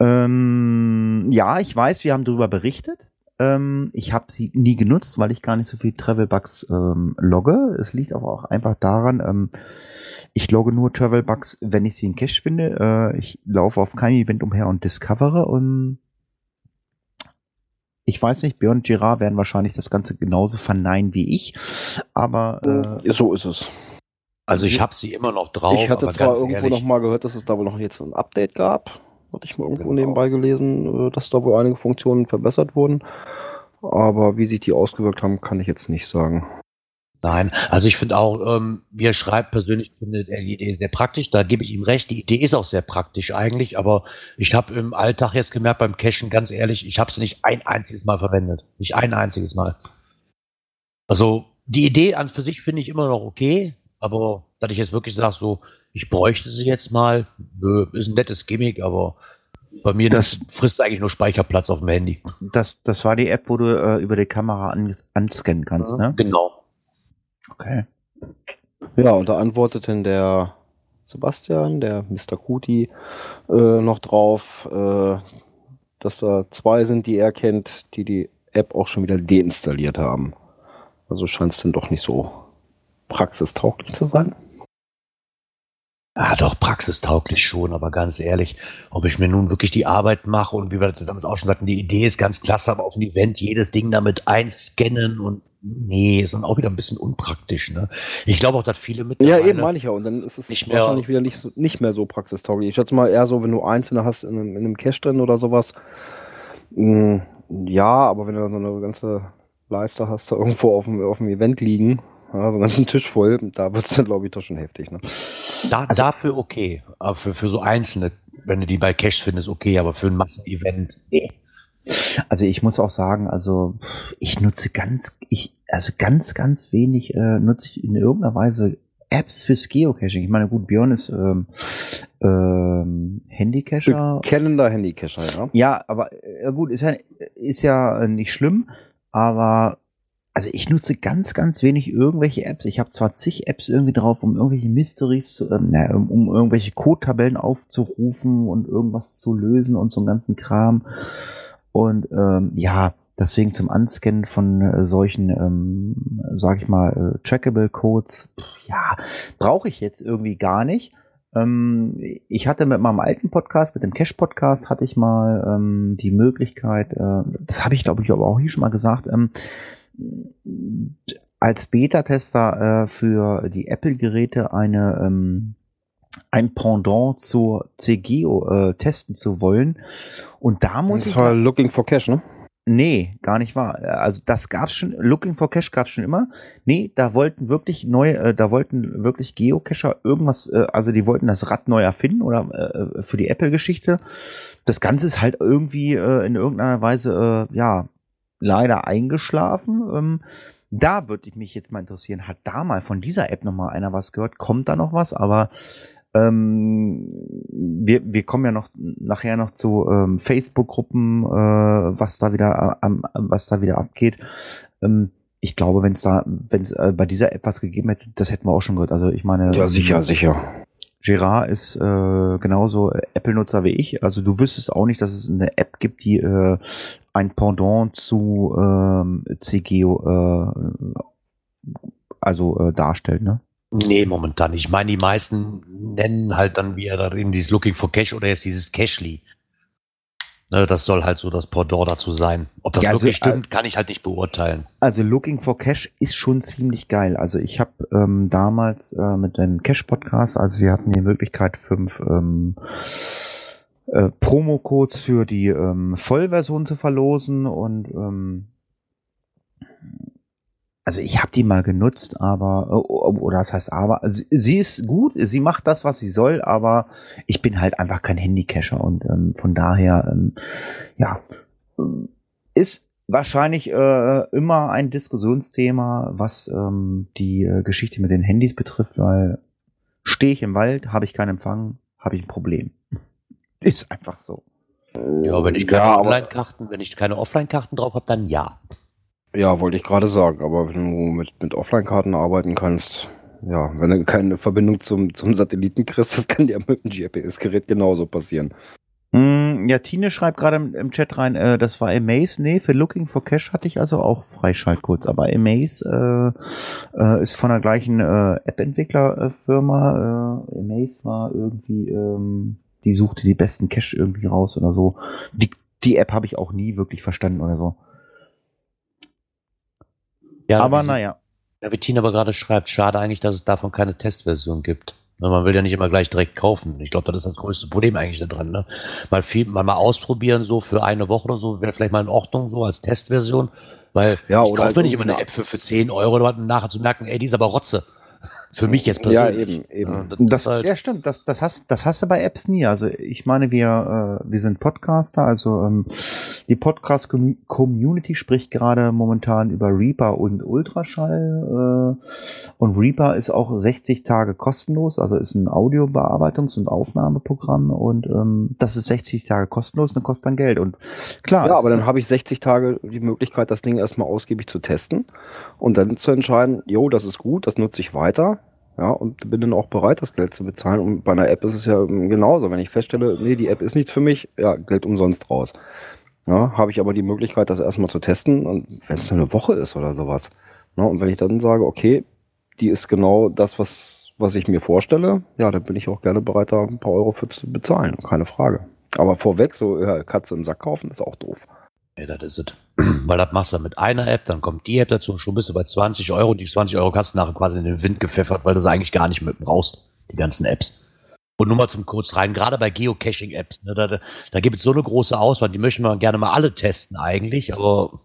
Ähm, ja, ich weiß, wir haben darüber berichtet. Ähm, ich habe sie nie genutzt, weil ich gar nicht so viel Travel-Bugs ähm, logge. Es liegt aber auch einfach daran, ähm, ich logge nur Travel-Bugs, wenn ich sie in Cache finde. Äh, ich laufe auf kein Event umher und discovere und ich weiß nicht, Björn und Girard werden wahrscheinlich das Ganze genauso verneinen wie ich, aber äh, so ist es. Also ich habe sie immer noch drauf. Ich hatte zwar irgendwo ehrlich, noch mal gehört, dass es da wohl noch jetzt ein Update gab. Hatte ich mal irgendwo genau. nebenbei gelesen, äh, dass da wohl einige Funktionen verbessert wurden. Aber wie sich die ausgewirkt haben, kann ich jetzt nicht sagen. Nein, also ich finde auch, ähm, wie er schreibt, persönlich finde er die Idee sehr praktisch. Da gebe ich ihm recht. Die Idee ist auch sehr praktisch eigentlich, aber ich habe im Alltag jetzt gemerkt beim Cashen, ganz ehrlich, ich habe sie nicht ein einziges Mal verwendet. Nicht ein einziges Mal. Also die Idee an für sich finde ich immer noch okay, aber dass ich jetzt wirklich sage, so, ich bräuchte sie jetzt mal. Nö, ist ein nettes Gimmick, aber bei mir das frisst eigentlich nur Speicherplatz auf dem Handy. Das, das war die App, wo du äh, über die Kamera an, anscannen kannst, ne? Genau. Okay. Ja, und da antwortete der Sebastian, der Mr. Kuti, äh, noch drauf, äh, dass da zwei sind, die er kennt, die die App auch schon wieder deinstalliert haben. Also scheint es denn doch nicht so praxistauglich zu sein. Ja, doch, praxistauglich schon, aber ganz ehrlich, ob ich mir nun wirklich die Arbeit mache und wie wir das damals auch schon sagten, die Idee ist ganz klasse, aber auf dem Event jedes Ding damit einscannen und Nee, ist dann auch wieder ein bisschen unpraktisch. Ne? Ich glaube auch, dass viele mit. Ja, eben meine ich ja. Und dann ist es nicht mehr- wahrscheinlich wieder nicht, so, nicht mehr so praxistauglich. Ich schätze mal eher so, wenn du einzelne hast in einem, in einem Cache drin oder sowas. mh, Ja, aber wenn du dann so eine ganze Leiste hast, da irgendwo auf dem, auf dem Event liegen, ja, so einen ganzen Tisch voll, da wird es dann, glaube ich, doch schon heftig. Ne? Da, Also- dafür okay. Aber für, für so einzelne, wenn du die bei Cash findest, okay, aber für ein Massenevent, nee. Also ich muss auch sagen, also ich nutze ganz, ich, also ganz, ganz wenig äh, nutze ich in irgendeiner Weise Apps fürs Geocaching. Ich meine, gut, Björn ist ähm, ähm, Handycacher. Bekennender Handycacher, ja. Ja, aber äh, gut, ist ja, ist ja nicht schlimm, aber also ich nutze ganz, ganz wenig irgendwelche Apps. Ich habe zwar zig Apps irgendwie drauf, um irgendwelche Mysteries, zu, ähm, um, irgendwelche Code-Tabellen aufzurufen und irgendwas zu lösen und so einen ganzen Kram. Und ähm, ja, deswegen zum Anscannen von äh, solchen, ähm, sag ich mal, äh, trackable Codes, pff, ja, brauche ich jetzt irgendwie gar nicht. Ähm, ich hatte mit meinem alten Podcast, mit dem Cash-Podcast, hatte ich mal ähm, die Möglichkeit, äh, das habe ich glaube ich aber auch hier schon mal gesagt, ähm, als Beta-Tester äh, für die Apple-Geräte eine ähm, ein Pendant zur CGO äh, testen zu wollen. Und da muss Das ich war Looking for Cash, ne? Nee, gar nicht wahr. Also das gab's schon, Looking for Cash gab's schon immer. Nee, da wollten wirklich neue, äh, da wollten wirklich Geocacher irgendwas, äh, also die wollten das Rad neu erfinden oder äh, für die Apple-Geschichte. Das Ganze ist halt irgendwie äh, in irgendeiner Weise, äh, ja, leider eingeschlafen. Ähm, da würde ich mich jetzt mal interessieren, hat da mal von dieser App noch mal einer was gehört? Kommt da noch was? Aber ähm, wir, wir kommen ja noch nachher noch zu ähm, Facebook-Gruppen, äh, was da wieder am- was da wieder abgeht. Ähm, ich glaube, wenn es da, wenn es äh, bei dieser App was gegeben hätte, das hätten wir auch schon gehört. Also ich meine, Ja, sicher, sicher. Gerard ist äh, genauso äh, Apple-Nutzer wie ich. Also du wüsstest auch nicht, dass es eine App gibt, die äh, ein Pendant zu ähm, CGO äh, also äh, darstellt, ne? Nee, momentan nicht. Ich meine, die meisten nennen halt dann wie er da eben dieses Looking for Cash oder jetzt dieses Cashly. Ne, das soll halt so das Pendant dazu sein. Ob das Ja, also, wirklich stimmt, kann ich halt nicht beurteilen. Also Looking for Cash ist schon ziemlich geil. Also ich habe ähm, damals äh, mit dem Cash-Podcast, also wir hatten die Möglichkeit, fünf ähm, äh, Promo-Codes für die ähm, Vollversion zu verlosen und ähm, also ich habe die mal genutzt, aber oder das heißt aber sie, sie ist gut, sie macht das, was sie soll, aber ich bin halt einfach kein Handycacher und ähm, von daher ähm, ja ähm, ist wahrscheinlich äh, immer ein Diskussionsthema, was ähm, die äh, Geschichte mit den Handys betrifft, weil stehe ich im Wald, habe ich keinen Empfang, habe ich ein Problem. Ist einfach so. Ja, wenn ich keine Ja, Online-Karten, wenn ich keine Offline-Karten drauf habe, dann ja. Ja, wollte ich gerade sagen, aber wenn du mit, mit Offline-Karten arbeiten kannst, ja, wenn du keine Verbindung zum, zum Satelliten kriegst, das kann dir mit dem GPS-Gerät genauso passieren. Mm, ja, Tine schreibt gerade im, im Chat rein, äh, das war Amaze. Nee, für Looking for Cash hatte ich also auch Freischaltcodes, aber Amaze äh, äh, ist von der gleichen äh, App-Entwicklerfirma. Äh, Amaze war irgendwie, ähm, die suchte die besten Cache irgendwie raus oder so. Die, die App habe ich auch nie wirklich verstanden oder so. Ja, aber naja. Ja, wie Tina aber gerade schreibt, schade eigentlich, dass es davon keine Testversion gibt. Ne, Man will ja nicht immer gleich direkt kaufen. Ich glaube, das ist das größte Problem eigentlich da dran. Ne? Mal viel, mal, mal ausprobieren, so für eine Woche oder so, wäre vielleicht mal in Ordnung, so als Testversion. Weil Ja, ich oder kaufe halt mir nicht immer eine App für, für 10 Euro um nachher zu merken, ey, die ist aber Rotze. Für mich jetzt Ja, persönlich. eben, eben. Ja, das Das, halt, ja, stimmt. Das, das, hast, das hast du bei Apps nie. Also ich meine, wir, äh, wir sind Podcaster. Also ähm, die Podcast-Community spricht gerade momentan über Reaper und Ultraschall. Äh, und Reaper ist auch 60 Tage kostenlos. Also ist ein Audiobearbeitungs- und Aufnahmeprogramm. Und ähm, das ist 60 Tage kostenlos und kostet dann Geld. Und klar. Ja, aber dann habe ich 60 Tage die Möglichkeit, das Ding erstmal ausgiebig zu testen und dann zu entscheiden, jo, das ist gut, das nutze ich weiter. Ja, und bin dann auch bereit, das Geld zu bezahlen. Und bei einer App ist es ja ähm, genauso. Wenn ich feststelle, nee, die App ist nichts für mich, ja, Geld umsonst raus. Ja, habe ich aber die Möglichkeit, das erstmal zu testen, und wenn es nur eine Woche ist oder sowas. Ja, und wenn ich dann sage, okay, die ist genau das, was, was ich mir vorstelle, ja, dann bin ich auch gerne bereit, da ein paar Euro für zu bezahlen, keine Frage. Aber vorweg, so ja, Katze im Sack kaufen, ist auch doof. Ja, das ist es. Weil das machst du mit einer App, dann kommt die App dazu, schon bist du bei 20 Euro und die 20 Euro hast du nachher quasi in den Wind gepfeffert, weil du sie eigentlich gar nicht mit brauchst, die ganzen Apps. Und nur mal zum kurz rein, gerade bei Geocaching-Apps, ne, da, da, gibt es so eine große Auswahl, die möchten wir gerne mal alle testen eigentlich, aber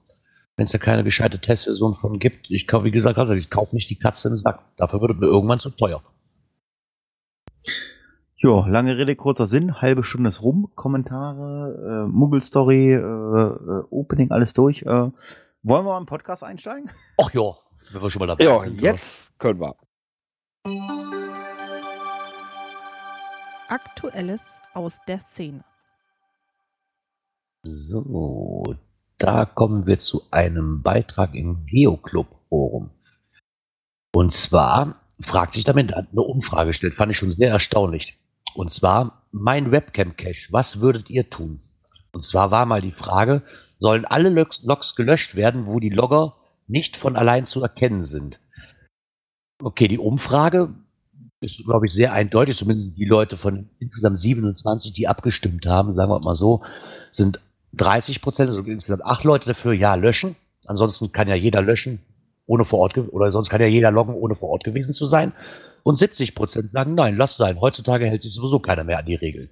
wenn es da keine gescheite Testversion von gibt, ich kaufe, wie gesagt, ich kaufe nicht die Katze im Sack. Dafür wird mir irgendwann zu teuer. Ja, lange Rede, kurzer Sinn, halbe Stunde ist rum, Kommentare, äh, Muggelstory, äh, äh, Opening, alles durch. Äh, wollen wir mal im Podcast einsteigen? Ach ja, wenn wir schon mal dabei Ja, sind. jetzt können wir. Aktuelles aus der Szene. So, da kommen wir zu einem Beitrag im Geoclub-Forum. Und zwar fragt sich damit, hat eine Umfrage gestellt, fand ich schon sehr erstaunlich. Und zwar, mein Webcam-Cache, was würdet ihr tun? Und zwar war mal die Frage, sollen alle Logs, gelöscht werden, wo die Logger nicht von allein zu erkennen sind? Okay, die Umfrage ist, glaube ich, sehr eindeutig, zumindest die Leute von insgesamt 27, die abgestimmt haben, sagen wir mal so, sind 30 Prozent, also insgesamt acht Leute dafür, ja, löschen. Ansonsten kann ja jeder löschen, ohne vor Ort, oder sonst kann ja jeder loggen, ohne vor Ort gewesen zu sein. Und 70 Prozent sagen, nein, lass sein. Heutzutage hält sich sowieso keiner mehr an die Regeln.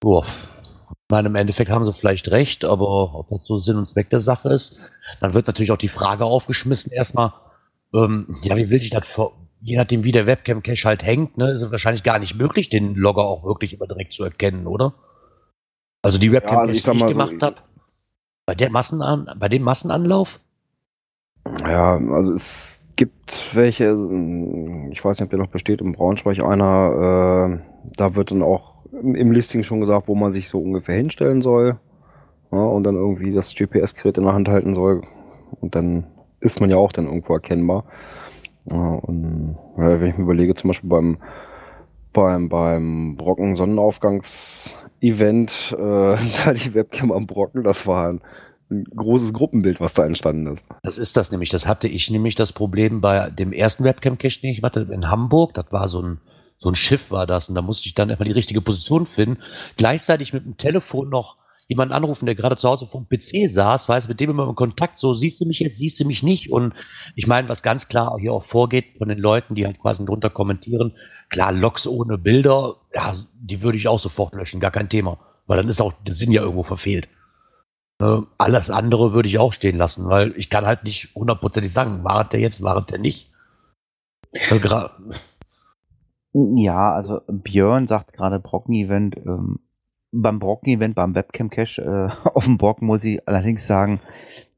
Boah. Ich meine, im Endeffekt haben sie vielleicht recht, aber ob das so Sinn und Zweck der Sache ist, dann wird natürlich auch die Frage aufgeschmissen, erstmal, ähm, ja, wie will ich das je nachdem, wie der Webcam-Cache halt hängt, ne, ist es wahrscheinlich gar nicht möglich, den Logger auch wirklich immer direkt zu erkennen, oder? Also die Webcam, also ich die ich so, gemacht habe, bei der Massenan bei dem Massenanlauf, Ja, also es gibt welche, ähm, ich weiß nicht, ob der noch besteht, im Braunschweig einer, äh, da wird dann auch im, Listing schon gesagt, wo man sich so ungefähr hinstellen soll. Ja, und dann irgendwie das GPS-Gerät in der Hand halten soll. Und dann ist man ja auch dann irgendwo erkennbar. Ja, und ja, wenn ich mir überlege, zum Beispiel beim, beim, beim Brocken Sonnenaufgangs-Event, äh, da die Webcam am Brocken, das war ein, ein großes Gruppenbild, was da entstanden ist. Das ist das nämlich. Das hatte ich nämlich das Problem bei dem ersten Webcam-Cache, den ich hatte in Hamburg. Das war so ein, so ein Schiff war das. Und da musste ich dann einfach die richtige Position finden. Gleichzeitig mit dem Telefon noch jemanden anrufen, der gerade zu Hause vom PC saß, weiß mit dem immer in Kontakt, so siehst du mich jetzt, siehst du mich nicht. Und ich meine, was ganz klar hier auch vorgeht von den Leuten, die halt quasi drunter kommentieren, klar, Logs ohne Bilder, ja, die würde ich auch sofort löschen, gar kein Thema. Weil dann ist auch der Sinn ja irgendwo verfehlt. Äh, alles andere würde ich auch stehen lassen, weil ich kann halt nicht hundertprozentig sagen, war es der jetzt, war es der nicht. Ja, also Björn sagt gerade Brocken-Event. Ähm, beim Brocken-Event, beim Webcam-Cache äh, auf dem Brocken muss ich allerdings sagen,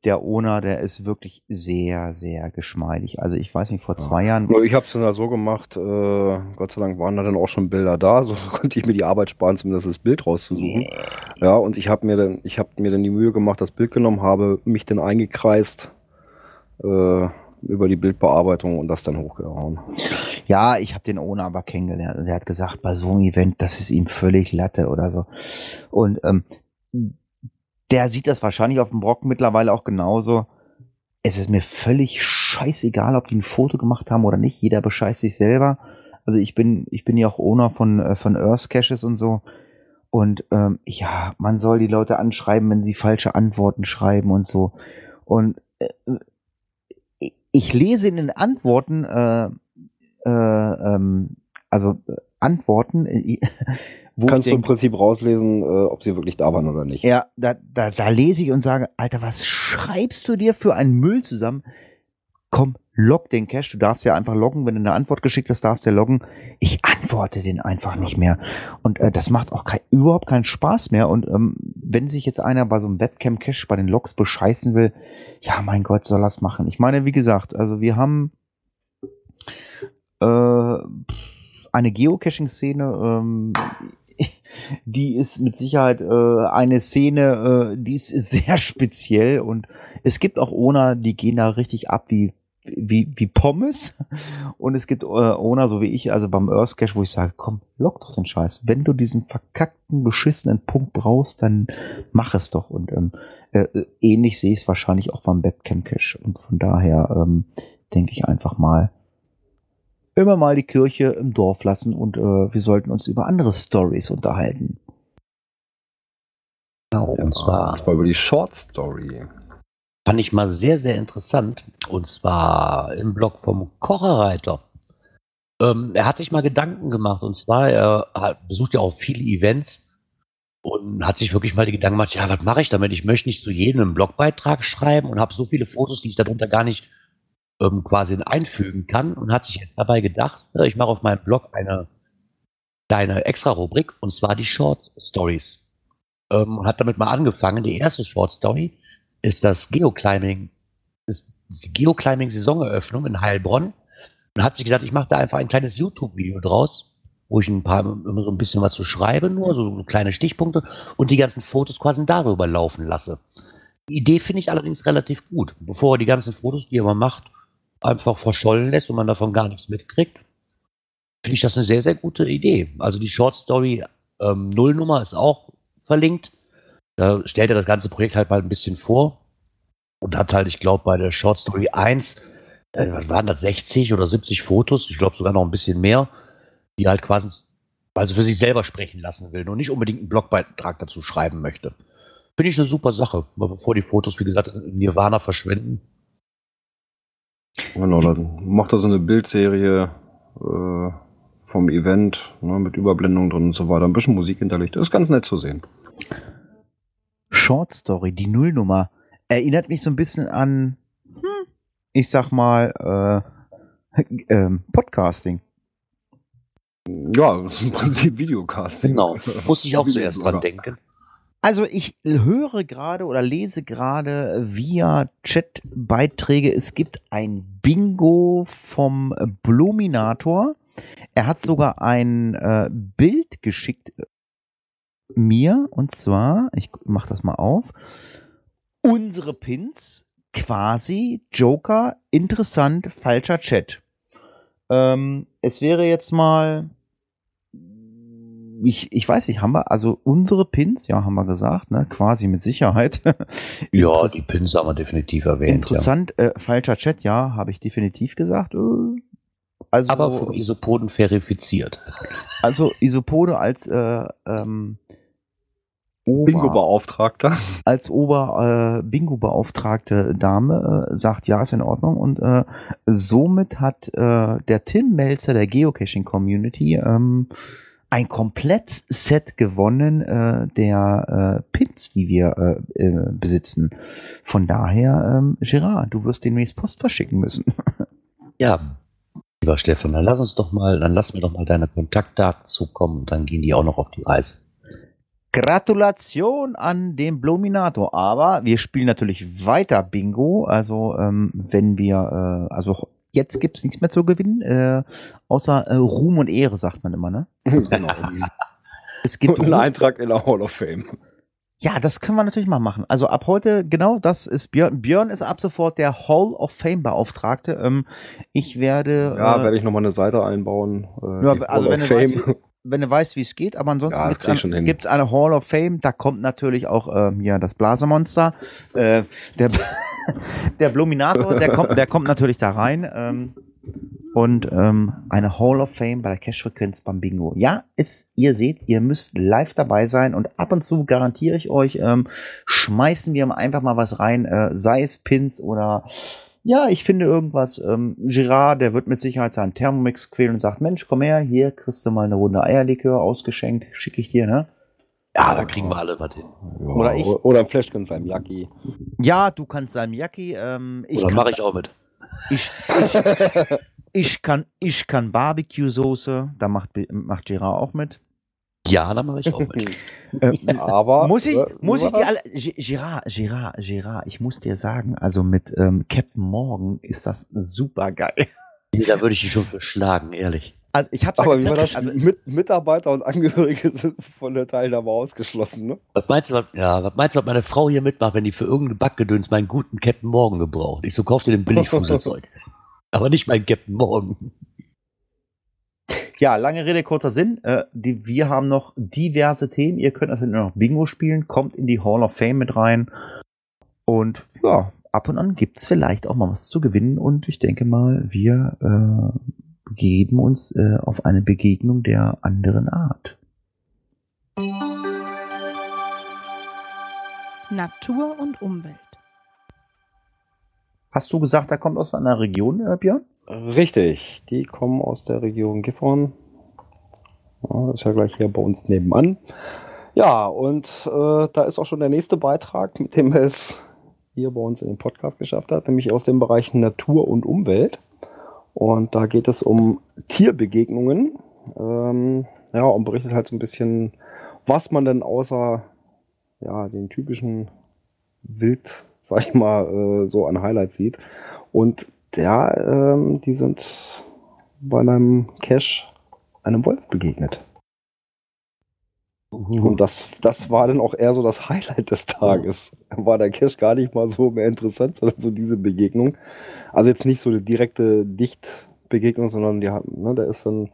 der Owner, der ist wirklich sehr, sehr geschmeidig. Also ich weiß nicht, vor zwei Jahren. Ich habe es dann halt so gemacht, äh, Gott sei Dank waren da dann auch schon Bilder da, so konnte ich mir die Arbeit sparen, zumindest das Bild rauszusuchen. Ja, und ich habe mir dann, ich habe mir dann die Mühe gemacht, das Bild genommen, habe mich dann eingekreist äh, über die Bildbearbeitung und das dann hochgehauen. Ja, ich habe den Owner aber kennengelernt und er hat gesagt, bei so einem Event, das ist ihm völlig Latte oder so. Und ähm, der sieht das wahrscheinlich auf dem Brocken mittlerweile auch genauso. Es ist mir völlig scheißegal, ob die ein Foto gemacht haben oder nicht. Jeder bescheißt sich selber. Also ich bin, ich bin ja auch Owner von, äh, von Earth Caches und so. Und ähm, ja, man soll die Leute anschreiben, wenn sie falsche Antworten schreiben und so. Und äh, ich- lese in den Antworten, äh, äh, ähm, also äh, Antworten, äh, wo Kannst ich du im denk, Prinzip rauslesen, äh, ob sie wirklich da waren oder nicht. ja, da, da, da lese ich und sage, Alter, was schreibst du dir für einen Müll zusammen? Komm, log den Cache. Du darfst ja einfach loggen. Wenn du eine Antwort geschickt hast, darfst du ja loggen. Ich antworte den einfach nicht mehr. Und äh, das macht auch kein, überhaupt keinen Spaß mehr. Und ähm, wenn sich jetzt einer bei so einem Webcam-Cache bei den Logs bescheißen will, ja, mein Gott, soll das machen. Ich meine, wie gesagt, also wir haben äh, eine Geocaching-Szene, ähm, die ist mit Sicherheit äh, eine Szene, äh, die ist sehr speziell und es gibt auch Owner, die gehen da richtig ab wie wie, wie Pommes und es gibt äh, Owner, so wie ich, also beim Earth wo ich sage, komm, lock doch den Scheiß. Wenn du diesen verkackten, beschissenen Punkt brauchst, dann mach es doch. Und ähm, äh, ähnlich sehe ich es wahrscheinlich auch beim Webcam Cache. Und von daher ähm, denke ich einfach mal, immer mal die Kirche im Dorf lassen und äh, wir sollten uns über andere Stories unterhalten. Genau, und zwar Und zwar über die Short Story. fand ich mal sehr, sehr interessant. Und zwar im Blog vom Kocherreiter. Ähm, er hat sich mal Gedanken gemacht. Und zwar, er hat, besucht ja auch viele Events und hat sich wirklich mal die Gedanken gemacht, ja, was mache ich damit? Ich möchte nicht zu jedem einen Blogbeitrag schreiben und habe so viele Fotos, die ich darunter gar nicht ähm, quasi einfügen kann. Und hat sich jetzt dabei gedacht, äh, ich mache auf meinem Blog eine kleine Extra-Rubrik, und zwar die Short Stories. Ähm, und hat damit mal angefangen. Die erste Short Story ist das Geoclimbing, ist die Geoclimbing-Saisoneröffnung in Heilbronn und hat sich gedacht, ich mache da einfach ein kleines YouTube-Video draus, wo ich ein paar immer so ein bisschen was zu schreibe, nur so kleine Stichpunkte und die ganzen Fotos quasi darüber laufen lasse. Die Idee finde ich allerdings relativ gut. Bevor er die ganzen Fotos, die er mal macht, einfach verschollen lässt und man davon gar nichts mitkriegt, finde ich das eine sehr, sehr gute Idee. Also die Short Story ähm, Nullnummer ist auch verlinkt. Da stellt er das ganze Projekt halt mal ein bisschen vor und hat halt, ich glaube, bei der Short Story 1, äh, waren das, 60 oder 70 Fotos, ich glaube sogar noch ein bisschen mehr, die halt quasi also für sich selber sprechen lassen will und nicht unbedingt einen Blogbeitrag dazu schreiben möchte. Finde ich eine super Sache, bevor die Fotos, wie gesagt, in Nirvana verschwinden. Genau, dann macht er so eine Bildserie äh, vom Event ne, mit Überblendung drin und so weiter. Ein bisschen Musik hinterlegt. Das ist ganz nett zu sehen. Short Story, die Nullnummer, erinnert mich so ein bisschen an, hm, ich sag mal, äh, ähm, Podcasting. Ja, das ist im Prinzip Videocasting. Genau, musste ich auch zuerst dran denken. Also ich höre gerade oder lese gerade via Chatbeiträge, es gibt ein Bingo vom Bluminator. Er hat sogar ein äh, Bild geschickt mir und zwar, ich mach das mal auf, unsere Pins quasi Joker, interessant, falscher Chat. Ähm, es wäre jetzt mal ich, ich weiß nicht, haben wir, also unsere Pins, ja, haben wir gesagt, ne, quasi mit Sicherheit. Ja, die Pins haben wir definitiv erwähnt. Interessant, äh, falscher Chat, ja, habe ich definitiv gesagt. Äh, also, Ja. Aber vom Isopoden verifiziert. also Isopode als äh, ähm, Bingo-Beauftragter. als Ober äh, Bingo-beauftragte Dame äh, sagt, ja, ist in Ordnung. Und äh, somit hat äh, der Tim Melzer der Geocaching-Community ähm, ein Komplettset gewonnen äh, der äh, Pins, die wir äh, äh, besitzen. Von daher, ähm, Gerard, du wirst demnächst Post verschicken müssen. Ja, lieber Stefan, dann lass uns doch mal, dann lass mir doch mal deine Kontaktdaten zukommen und dann gehen die auch noch auf die Reise. Gratulation an den Bluminator. Aber wir spielen natürlich weiter Bingo. Also ähm, wenn wir, äh, also jetzt gibt's nichts mehr zu gewinnen, äh, außer äh, Ruhm und Ehre, sagt man immer, ne? genau. Es gibt Und ein Ruhm, Eintrag in der Hall of Fame. ja, das können wir natürlich mal machen. Also ab heute, genau, das ist Björn. Björn ist ab sofort der Hall of Fame Beauftragte. Ähm, ich werde, Ja, äh, werde ich nochmal eine Seite einbauen. Äh, Ja, also Hall wenn of du weißt, Fame. Wenn du weißt, wie es geht, aber ansonsten Ja, eine, hin. gibt's eine Hall of Fame, da kommt natürlich auch ähm, ja, das Blasemonster. Äh, der, der Bluminator, der kommt, der kommt natürlich da rein. Ähm, und ähm, eine Hall of Fame bei der Cash-Frequenz beim Bingo. Ja, ist, ihr seht, ihr müsst live dabei sein und ab und zu garantiere ich euch, ähm, schmeißen wir einfach mal was rein, äh, sei es Pins oder ja, ich finde irgendwas. Ähm, Girard, der wird mit Sicherheit seinen Thermomix quälen und sagt, Mensch, komm her, hier kriegst du mal eine Runde Eierlikör ausgeschenkt, schicke ich dir, ne? Ja, da kriegen wir alle was hin. Ja, Oder ich. Oder ein Fläschchen Salmiakki. Ja, du kannst Salmiakki, ähm, ich Oder kann, mache ich auch mit. ich, ich, ich kann, ich kann Barbecue-Soße, da macht, macht Girard auch mit. Ja, da mache ich auch mit. Äh, Aber. muss ich, äh, muss ich dir alle, Girard, Girard, Girard, ich muss dir sagen, also mit ähm, Captain Morgan ist das super geil. Nee, da würde ich die schon für schlagen, ehrlich. Also ich hab's Aber war das? getestet, also, Mit, Mitarbeiter und Angehörige sind von der Teilnahme ausgeschlossen, ne? Was meinst du, was, ja, was meinst du, was meine Frau hier mitmacht, wenn die für irgendeinen Backgedöns meinen guten Captain Morgan gebraucht? Ich so, kauf dir den Billigfuselzeug. Aber nicht mein Captain Morgan. Ja, lange Rede, kurzer Sinn. Äh, die, wir haben noch diverse Themen. Ihr könnt natürlich noch Bingo spielen, kommt in die Hall of Fame mit rein. Und ja, ab und an gibt's vielleicht auch mal was zu gewinnen. Und ich denke mal, wir äh, begeben uns äh, auf eine Begegnung der anderen Art. Natur und Umwelt. Hast du gesagt, er kommt aus einer Region, äh, Björn? Richtig, die kommen aus der Region Gifhorn. Das ist ja gleich hier bei uns nebenan. Ja, und äh, da ist auch schon der nächste Beitrag, mit dem es hier bei uns in den Podcast geschafft hat, nämlich aus dem Bereich Natur und Umwelt. Und da geht es um Tierbegegnungen. Ähm, ja, und berichtet halt so ein bisschen, was man denn außer ja, den typischen Wild, sag ich mal, äh, so an Highlights sieht. Und ja, ähm, die sind bei einem Cache einem Wolf begegnet. Und das, das war dann auch eher so das Highlight des Tages. War der Cache gar nicht mal so mehr interessant, sondern so diese Begegnung. Also jetzt nicht so eine direkte Dichtbegegnung, sondern die, hat- ne, der ist dann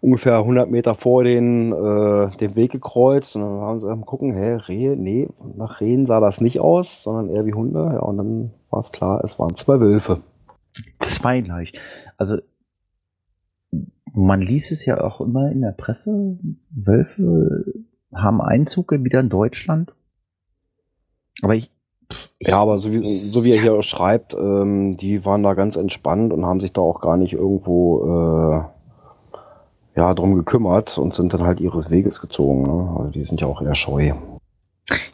ungefähr 100 Meter vor den, äh, den Weg gekreuzt und dann waren sie am gucken, hä, Rehe? Nee, nach Rehen sah das nicht aus, sondern eher wie Hunde. Ja, und dann war es klar, es waren zwei Wölfe. Zwei gleich. Also man liest es ja auch immer in der Presse, Wölfe haben Einzug wieder in Deutschland. Aber ich, Ja, aber so wie, so wie er hier schreibt, ähm, die waren da ganz entspannt und haben sich da auch gar nicht irgendwo äh, ja, drum gekümmert und sind dann halt ihres Weges gezogen. Ne? Also die sind ja auch eher scheu.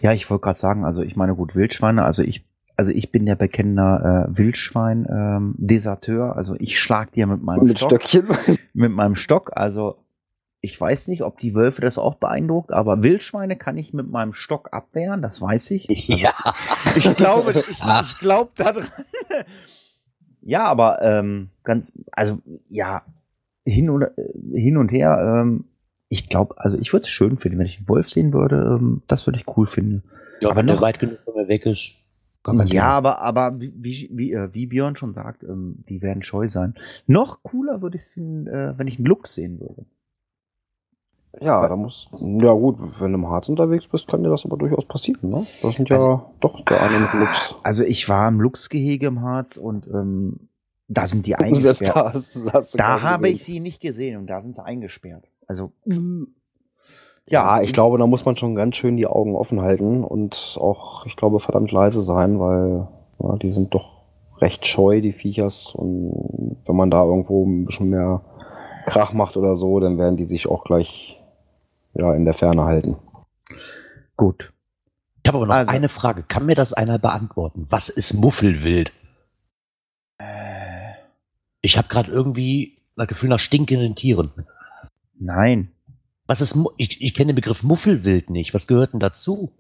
ja, ich wollte gerade sagen, also ich meine gut Wildschweine, also ich, also ich bin der bekennender äh, Wildschwein ähm, Deserteur, also ich schlag dir mit meinem Mit Stock, Stöckchen. mit meinem Stock, also ich weiß nicht, ob die Wölfe das auch beeindruckt, aber Wildschweine kann ich mit meinem Stock abwehren, das weiß ich. Ja. Ich glaube, ich, Ach. ich glaube daran. Ja, aber ähm, ganz, also ja, hin und, äh, hin und her, ähm, ich glaube, also ich würde es schön finden, wenn ich einen Wolf sehen würde, ähm, das würde ich cool finden. ja Aber wenn der noch- weit genug von mir weg ist. Ja, aber, aber wie, wie, wie, äh, wie Björn schon sagt, ähm, die werden scheu sein. Noch cooler würde ich es finden, äh, wenn ich einen Luchs sehen würde. Ja, da muss, ja gut, wenn du im Harz unterwegs bist, kann dir das aber durchaus passieren, ne? Das sind ja Also- doch der eine mit Lux. Also ich war im Luchsgehege im Harz und ähm, da sind die eingesperrt. da hast, du- hast du Da habe ich sie nicht gesehen und da sind sie eingesperrt. Also Ja, ich glaube, da muss man schon ganz schön die Augen offen halten und auch, ich glaube, verdammt leise sein, weil ja, die sind doch recht scheu, die Viechers. Und wenn man da irgendwo ein bisschen mehr Krach macht oder so, dann werden die sich auch gleich ja, in der Ferne halten. gut. Ich habe aber noch Also- eine Frage. Kann mir das einer beantworten? Was ist Muffelwild? Ich habe gerade irgendwie das Gefühl nach stinkenden Tieren. Nein. Was ist ich, ich kenne den Begriff Muffelwild nicht. Was gehört denn dazu?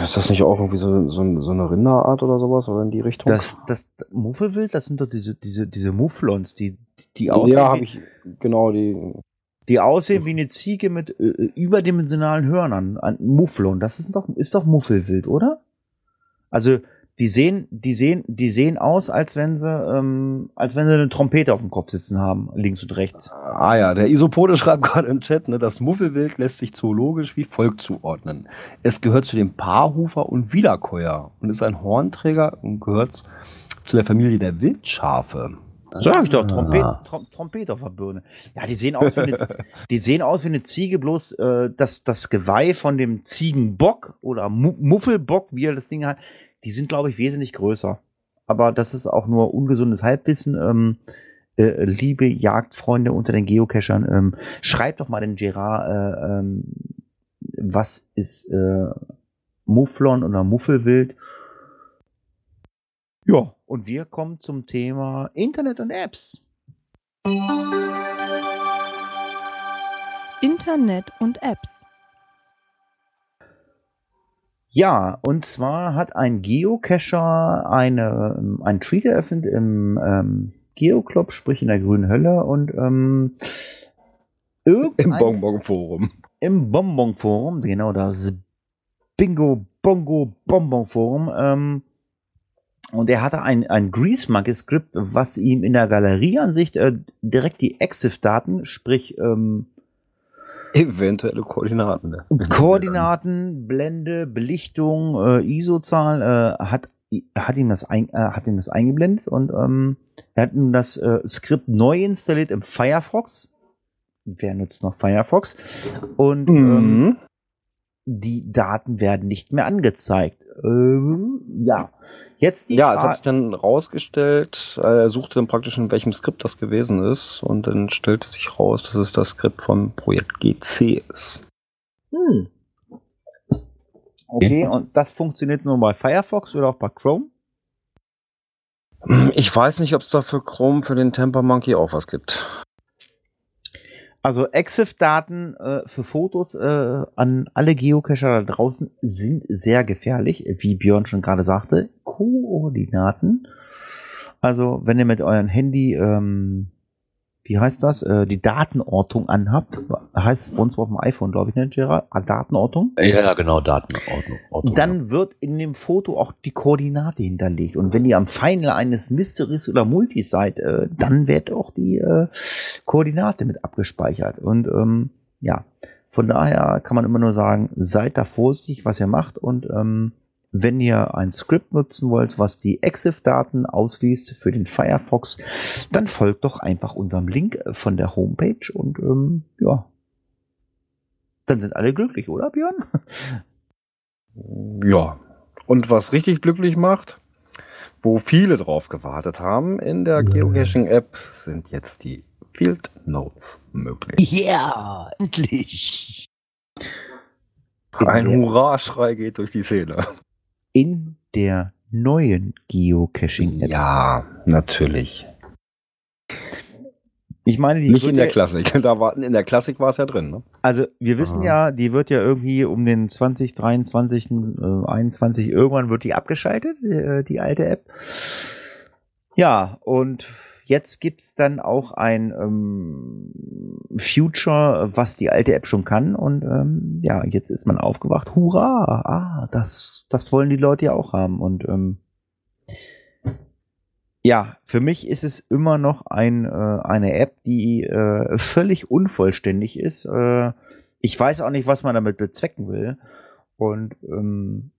Ist das nicht auch irgendwie so, so, so eine Rinderart oder sowas oder in die Richtung? Das, das Muffelwild, das sind doch diese, diese, diese Mufflons, die, die aussehen, ja, habe wie, ich genau die. die aussehen wie eine Ziege mit äh, überdimensionalen Hörnern. Ein Mufflon, das ist doch, ist doch Muffelwild, oder? Also, die sehen, die sehen, die sehen aus, als wenn sie, ähm, als wenn sie eine Trompete auf dem Kopf sitzen haben, links und rechts. Ah ja, der Isopode schreibt gerade im Chat, ne, das Muffelwild lässt sich zoologisch wie folgt zuordnen. Es gehört zu den Paarhufer und Wiederkäuer und ist ein Hornträger und gehört zu der Familie der Wildschafe. Sag ich doch, Ah. Trompete, Trom Trompete auf der Birne. Ja, die sehen aus wie eine, die sehen aus wie eine Ziege, bloß äh, das, das Geweih von dem Ziegenbock oder Mu Muffelbock, wie er das Ding hat, die sind, glaube ich, wesentlich größer. Aber das ist auch nur ungesundes Halbwissen. Ähm, äh, liebe Jagdfreunde unter den Geocachern, ähm, schreibt doch mal den Gerard, äh, ähm, was ist äh, Mufflon oder Muffelwild? Ja, und wir kommen zum Thema Internet und Apps. Internet und Apps. Ja, und zwar hat ein Geocacher eine, ähm, einen Tweet eröffnet im ähm, Geoclub, sprich in der grünen Hölle und ähm, Im Bonbon-Forum. im Bonbon-Forum, genau das Bingo Bongo Bonbon-Forum. Ähm, und er hatte ein, ein Grease-Monkey-Skript, was ihm in der Galerieansicht äh, direkt die EXIF-Daten, sprich ähm, Eventuelle Koordinaten. Ne? Koordinaten, Blende, Belichtung, äh, ISO-Zahl, äh, hat, hat, ihm das ein, äh, hat ihm das eingeblendet und ähm, er hat ihm das äh, Skript neu installiert im Firefox. Wer nutzt noch Firefox? Und ähm, Mhm. die Daten werden nicht mehr angezeigt. Ähm, ja, jetzt die ja, es hat Frage. sich dann rausgestellt, äh, er suchte dann praktisch in welchem Skript das gewesen ist und dann stellte sich raus, dass es das Skript vom Projekt GC ist. Hm. Okay, und das funktioniert nur bei Firefox oder auch bei Chrome? Ich weiß nicht, ob es da für Chrome für den Temper Monkey auch was gibt. Also EXIF-Daten äh, für Fotos äh, an alle Geocacher da draußen sind sehr gefährlich, wie Björn schon gerade sagte. Koordinaten. Also wenn ihr mit eurem Handy, ähm, wie heißt das, äh, die Datenortung anhabt, heißt es bei uns auf dem iPhone, glaube ich, ne, Gerard? Ah, Datenortung. Ja, ja, genau, Datenordnung. Ordnung, Dann wird in dem Foto auch die Koordinate hinterlegt. Und wenn ihr am Final eines Mysteries oder Multis seid, äh, dann wird auch die äh, Koordinate mit abgespeichert. Und ähm, ja, von daher kann man immer nur sagen, seid da vorsichtig, was ihr macht. Und ähm, wenn ihr ein Skript nutzen wollt, was die EXIF-Daten ausliest für den Firefox, dann folgt doch einfach unserem Link von der Homepage und ähm, ja, dann sind alle glücklich, oder Björn? Ja. Und was richtig glücklich macht, wo viele drauf gewartet haben in der Geocaching-App, sind jetzt die Field Notes möglich. Ja, endlich. Ein Hurraschrei geht durch die Szene. In der neuen Geocaching-App. Ja, natürlich. Ich meine, die Nicht in der ja, Klassik. Da war, in der Klassik war es ja drin, ne? Also wir wissen Ah. ja, die wird ja irgendwie um den 2023, äh, 21 irgendwann wird die abgeschaltet, äh, die alte App. Ja, und jetzt gibt's dann auch ein ähm, Future, was die alte App schon kann. Und ähm, ja, jetzt ist man aufgewacht. Hurra! Ah, das, das wollen die Leute ja auch haben. Und ähm, ja, für mich ist es immer noch ein, äh, eine App, die äh, völlig unvollständig ist. Äh, ich weiß auch nicht, was man damit bezwecken will. Und ähm,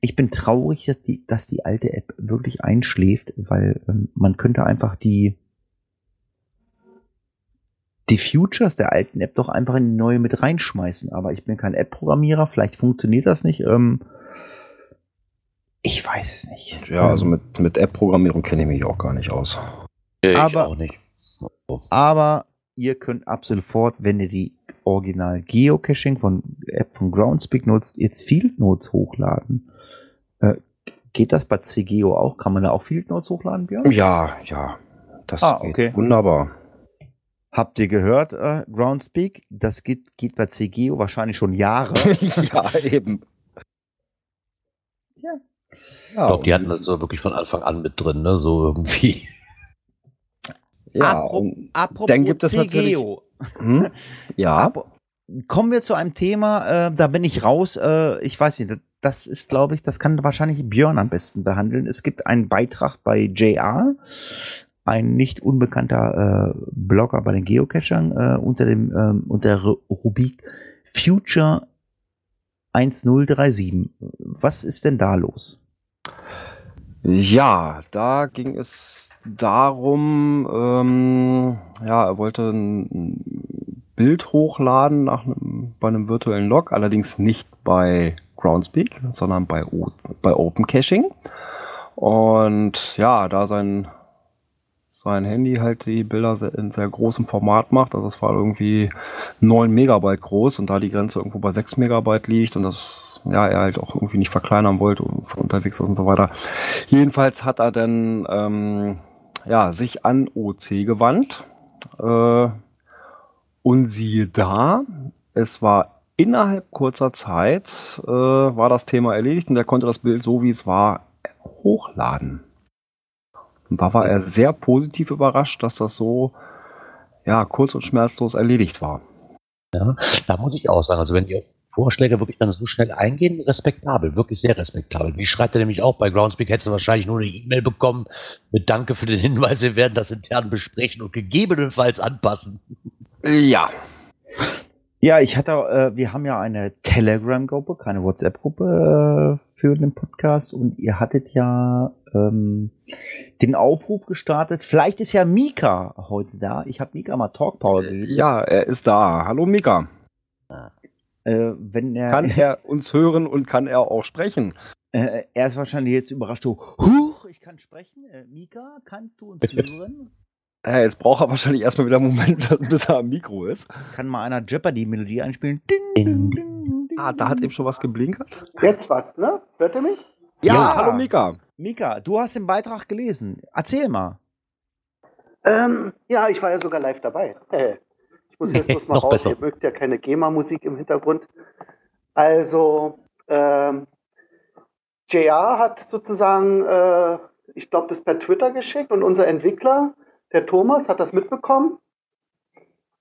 ich bin traurig, dass die, dass die alte App wirklich einschläft, weil ähm, man könnte einfach die die Futures der alten App doch einfach in die neue mit reinschmeißen. Aber ich bin kein App-Programmierer, vielleicht funktioniert das nicht. Ähm, ich weiß es nicht. Ja, also mit, mit App-Programmierung kenne ich mich auch gar nicht aus. Ja, ich Aber- auch nicht. Aber ihr könnt ab sofort, wenn ihr die Original Geocaching von App von Groundspeak nutzt, jetzt Field Notes hochladen. Äh, geht das bei CGO auch? Kann man da auch Field Notes hochladen, Björn? Ja, ja. Das Ah, geht okay. wunderbar. Habt ihr gehört, äh, Groundspeak? Das geht, geht bei CGO wahrscheinlich schon Jahre. ja, eben. Tja. Ja, Ich glaube, die hatten das so wirklich von Anfang an mit drin, ne? So irgendwie. Ja, Apro- Apropos dann gibt es CGO. hm? ja. Kommen wir zu einem Thema, äh, da bin ich raus. Äh, ich weiß nicht, das ist, glaube ich, das kann wahrscheinlich Björn am besten behandeln. Es gibt einen Beitrag bei JR, ein nicht unbekannter äh, Blogger bei den Geocachern, äh, unter dem ähm, unter der Ru- Rubrik Future 1037. Was ist denn da los? Ja, da ging es darum, ähm, ja, er wollte ein Bild hochladen nach einem, bei einem virtuellen Log, allerdings nicht bei Groundspeak, sondern bei, O- bei Open Caching. Und ja, da sein, sein Handy halt die Bilder in sehr großem Format macht, also es war irgendwie 9 Megabyte groß und da die Grenze irgendwo bei 6 Megabyte liegt und das, ja, er halt auch irgendwie nicht verkleinern wollte und unterwegs ist und so weiter. Jedenfalls hat er dann ähm, ja, sich an OC gewandt. Äh, und siehe da, es war innerhalb kurzer Zeit, äh, war das Thema erledigt und er konnte das Bild so wie es war hochladen. Und da war er sehr positiv überrascht, dass das so ja, kurz und schmerzlos erledigt war. Da muss ich auch sagen, also wenn die Vorschläge wirklich dann so schnell eingehen, respektabel, wirklich sehr respektabel. Wie schreibt er nämlich auch bei Groundspeak, hättest du wahrscheinlich nur eine E-Mail bekommen mit Danke für den Hinweis, wir werden das intern besprechen und gegebenenfalls anpassen. Ja. Ja, ich hatte, äh, wir haben ja eine Telegram-Gruppe, keine WhatsApp-Gruppe äh, für den Podcast und ihr hattet ja ähm, den Aufruf gestartet. Vielleicht ist ja Mika heute da. Ich habe Mika mal Talk Power gegeben. Ja, er ist da. Hallo Mika. Äh, wenn er, Kann er uns hören und kann er auch sprechen? äh, er ist wahrscheinlich jetzt überrascht. So, Huch, ich kann sprechen. Äh, Mika, kannst du uns hören? Ja, jetzt braucht er wahrscheinlich erstmal wieder einen Moment, bis er am Mikro ist. Kann mal einer Jeopardy-Melodie einspielen? Ding, ding, ding, ding, Ah, da hat eben schon was geblinkert. Jetzt was, ne? Hört ihr mich? Ja, Ja. hallo Mika. Mika, du hast den Beitrag gelesen. Erzähl mal. Ähm, ja, ich war ja sogar live dabei. Äh, Ich muss jetzt bloß mal raus. besser. Ihr mögt ja keine GEMA-Musik im Hintergrund. Also, ähm, JR hat sozusagen, äh, ich glaube, das per Twitter geschickt und unser Entwickler, der Thomas, hat das mitbekommen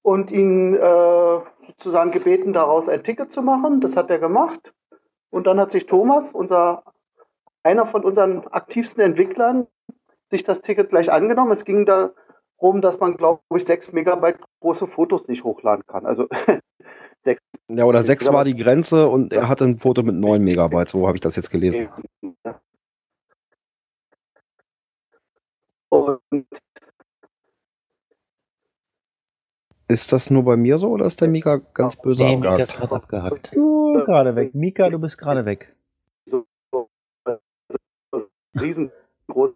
und ihn äh, sozusagen gebeten, daraus ein Ticket zu machen. Das hat er gemacht. Und dann hat sich Thomas, unser, einer von unseren aktivsten Entwicklern, sich das Ticket gleich angenommen. Es ging darum, dass man, glaube ich, 6 Megabyte große Fotos nicht hochladen kann. Also Ja, oder 6 war die Grenze und er hatte ein Foto mit 9 Megabyte, so habe ich das jetzt gelesen. Und Ist das nur bei mir so oder ist der Mika ganz böse Nee, Mika ist abgehakt? gerade abgehakt. Du gerade weg. Mika, du bist gerade weg. riesengroße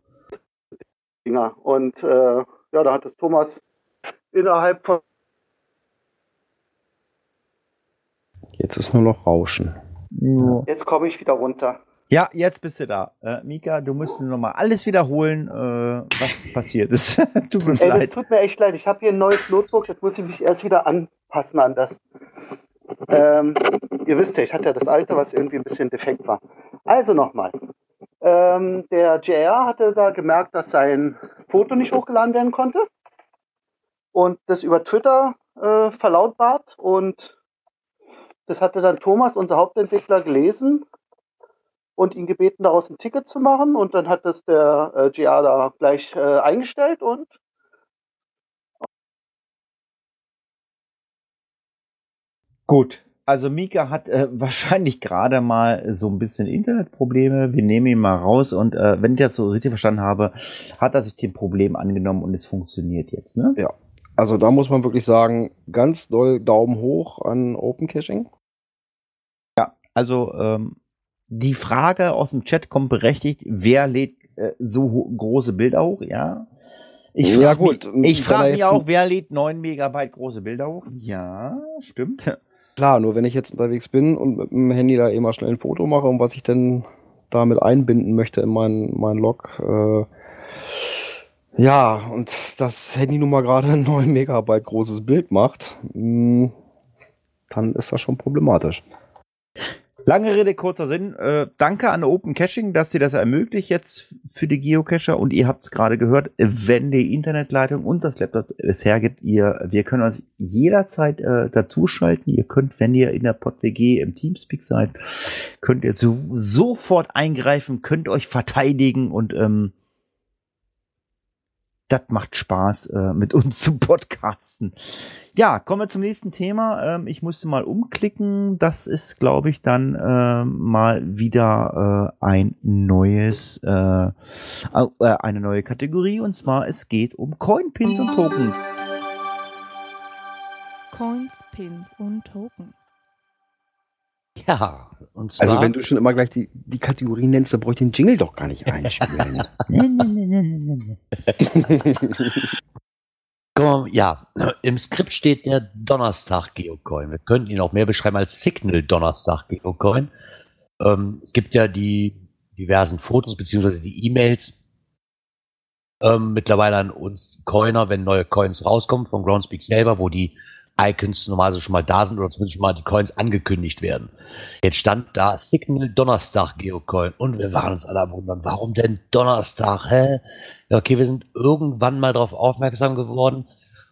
Dinger. Und äh, ja, da hat es Thomas innerhalb von Jetzt ist nur noch Rauschen. Jetzt komme ich wieder runter. Ja, jetzt bist du da. Äh, Mika, du musst nochmal alles wiederholen, äh, was passiert ist. Tut uns Ey, das leid. tut mir echt leid. Ich habe hier ein neues Notebook. Jetzt muss ich mich erst wieder anpassen an das. Ähm, ihr wisst ja, ich hatte ja das alte, was irgendwie ein bisschen defekt war. Also nochmal. Ähm, der JR hatte da gemerkt, dass sein Foto nicht hochgeladen werden konnte. Und das über Twitter äh, verlautbart. Und das hatte dann Thomas, unser Hauptentwickler, gelesen und ihn gebeten, daraus ein Ticket zu machen. Und dann hat das der äh, GR da gleich äh, eingestellt und Gut. Also Mika hat äh, wahrscheinlich gerade mal so ein bisschen Internetprobleme. Wir nehmen ihn mal raus und äh, wenn ich das so richtig verstanden habe, hat er sich dem Problem angenommen und es funktioniert jetzt, ne? Ja. Also da muss man wirklich sagen, ganz doll Daumen hoch an Open Caching. Ja, also ähm, die Frage aus dem Chat kommt berechtigt, wer lädt äh, so große Bilder hoch, ja? Ich Ja, frage gut, mich, ich frag mich auch, wer lädt 9 Megabyte große Bilder hoch? Ja, stimmt. Klar, nur wenn ich jetzt unterwegs bin und mit dem Handy da eben mal schnell ein Foto mache und was ich denn damit einbinden möchte in meinen mein Log. Äh, ja, und das Handy nun mal gerade ein 9 Megabyte großes Bild macht, mh, dann ist das schon problematisch. Lange Rede, kurzer Sinn. Äh, danke an Open Caching, dass sie das ermöglicht jetzt für die Geocacher. Und ihr habt es gerade gehört, wenn die Internetleitung und das Laptop es hergibt, ihr, wir können uns jederzeit äh, dazuschalten. Ihr könnt, wenn ihr in der PodWG im Teamspeak seid, könnt ihr so, sofort eingreifen, könnt euch verteidigen und ähm, das macht Spaß, äh, mit uns zu podcasten. Ja, kommen wir zum nächsten Thema. Ähm, ich musste mal umklicken. Das ist, glaube ich, dann äh, mal wieder äh, ein neues, äh, äh, eine neue Kategorie. Und zwar, es geht um Coinpins und Token. Coins, Pins und Token. Ja, und zwar. Also wenn du schon immer gleich die, die Kategorie nennst, dann brauche ich den Jingle doch gar nicht einspielen. Komm, ja, im Skript steht der Donnerstag Geocoin. Wir könnten ihn auch mehr beschreiben als Signal Donnerstag Geocoin. Ähm, es gibt ja die diversen Fotos beziehungsweise die E-Mails ähm, mittlerweile an uns Coiner, wenn neue Coins rauskommen vom Groundspeak selber, wo die Icons normalerweise schon mal da sind oder zumindest schon mal die Coins angekündigt werden. Jetzt stand da Signal Donnerstag Geocoin und wir waren uns alle am wundern, warum denn Donnerstag? Hä? Ja, okay, wir sind irgendwann mal darauf aufmerksam geworden.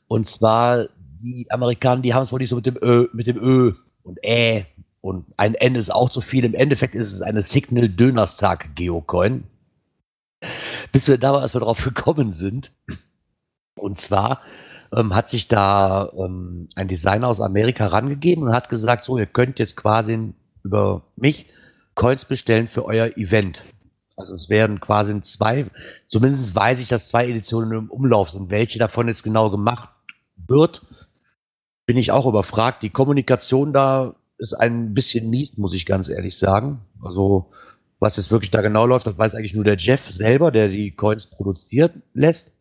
Und zwar, die Amerikaner, die haben es wohl nicht so mit dem Ö, mit dem Ö und Ä. Und ein N ist auch zu viel. Im Endeffekt ist es eine Signal Dönerstag Geocoin. Bis wir da, als wir darauf gekommen sind. Und zwar ähm, hat sich da ähm, ein Designer aus Amerika rangegeben und hat gesagt, so, ihr könnt jetzt quasi über mich Coins bestellen für euer Event. Also es werden quasi zwei, zumindest weiß ich, dass zwei Editionen im Umlauf sind. Welche davon jetzt genau gemacht wird, bin ich auch überfragt. Die Kommunikation da ist ein bisschen mies, muss ich ganz ehrlich sagen. Also, was jetzt wirklich da genau läuft, das weiß eigentlich nur der Jeff selber, der die Coins produziert lässt.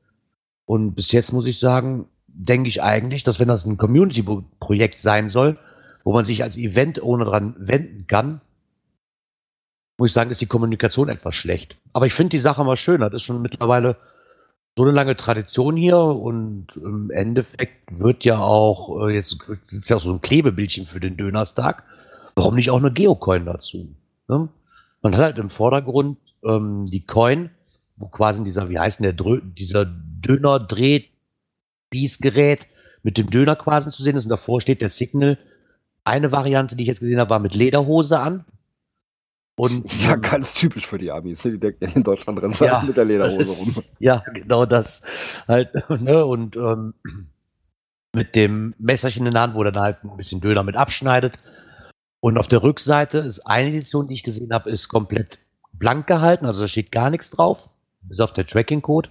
Und bis jetzt muss ich sagen, denke ich eigentlich, dass wenn das ein Community-Projekt sein soll, wo man sich als Event ohne dran wenden kann, muss ich sagen, ist die Kommunikation etwas schlecht. Aber ich finde die Sache mal schön. Das ist schon mittlerweile so eine lange Tradition hier und im Endeffekt wird ja auch, äh, jetzt ist ja auch so ein Klebebildchen für den Dönerstag. Warum nicht auch eine Geocoin dazu? Ne? Man hat halt im Vordergrund ähm, die Coin, wo quasi dieser, wie heißt denn der, dieser Döner-Dreh-Spießgerät mit dem Döner quasi zu sehen ist und davor steht der Signal. Eine Variante, die ich jetzt gesehen habe, war mit Lederhose an. Und, ja, ganz typisch für die Amis. Ne? Die denken ja in Deutschland rennen ja, mit der Lederhose rum. Ja, genau das. Halt, ne? Und ähm, mit dem Messerchen in der Hand, wo dann halt ein bisschen Döner mit abschneidet. Und auf der Rückseite ist eine Edition, die ich gesehen habe, ist komplett blank gehalten, also da steht gar nichts drauf, bis auf der Tracking-Code.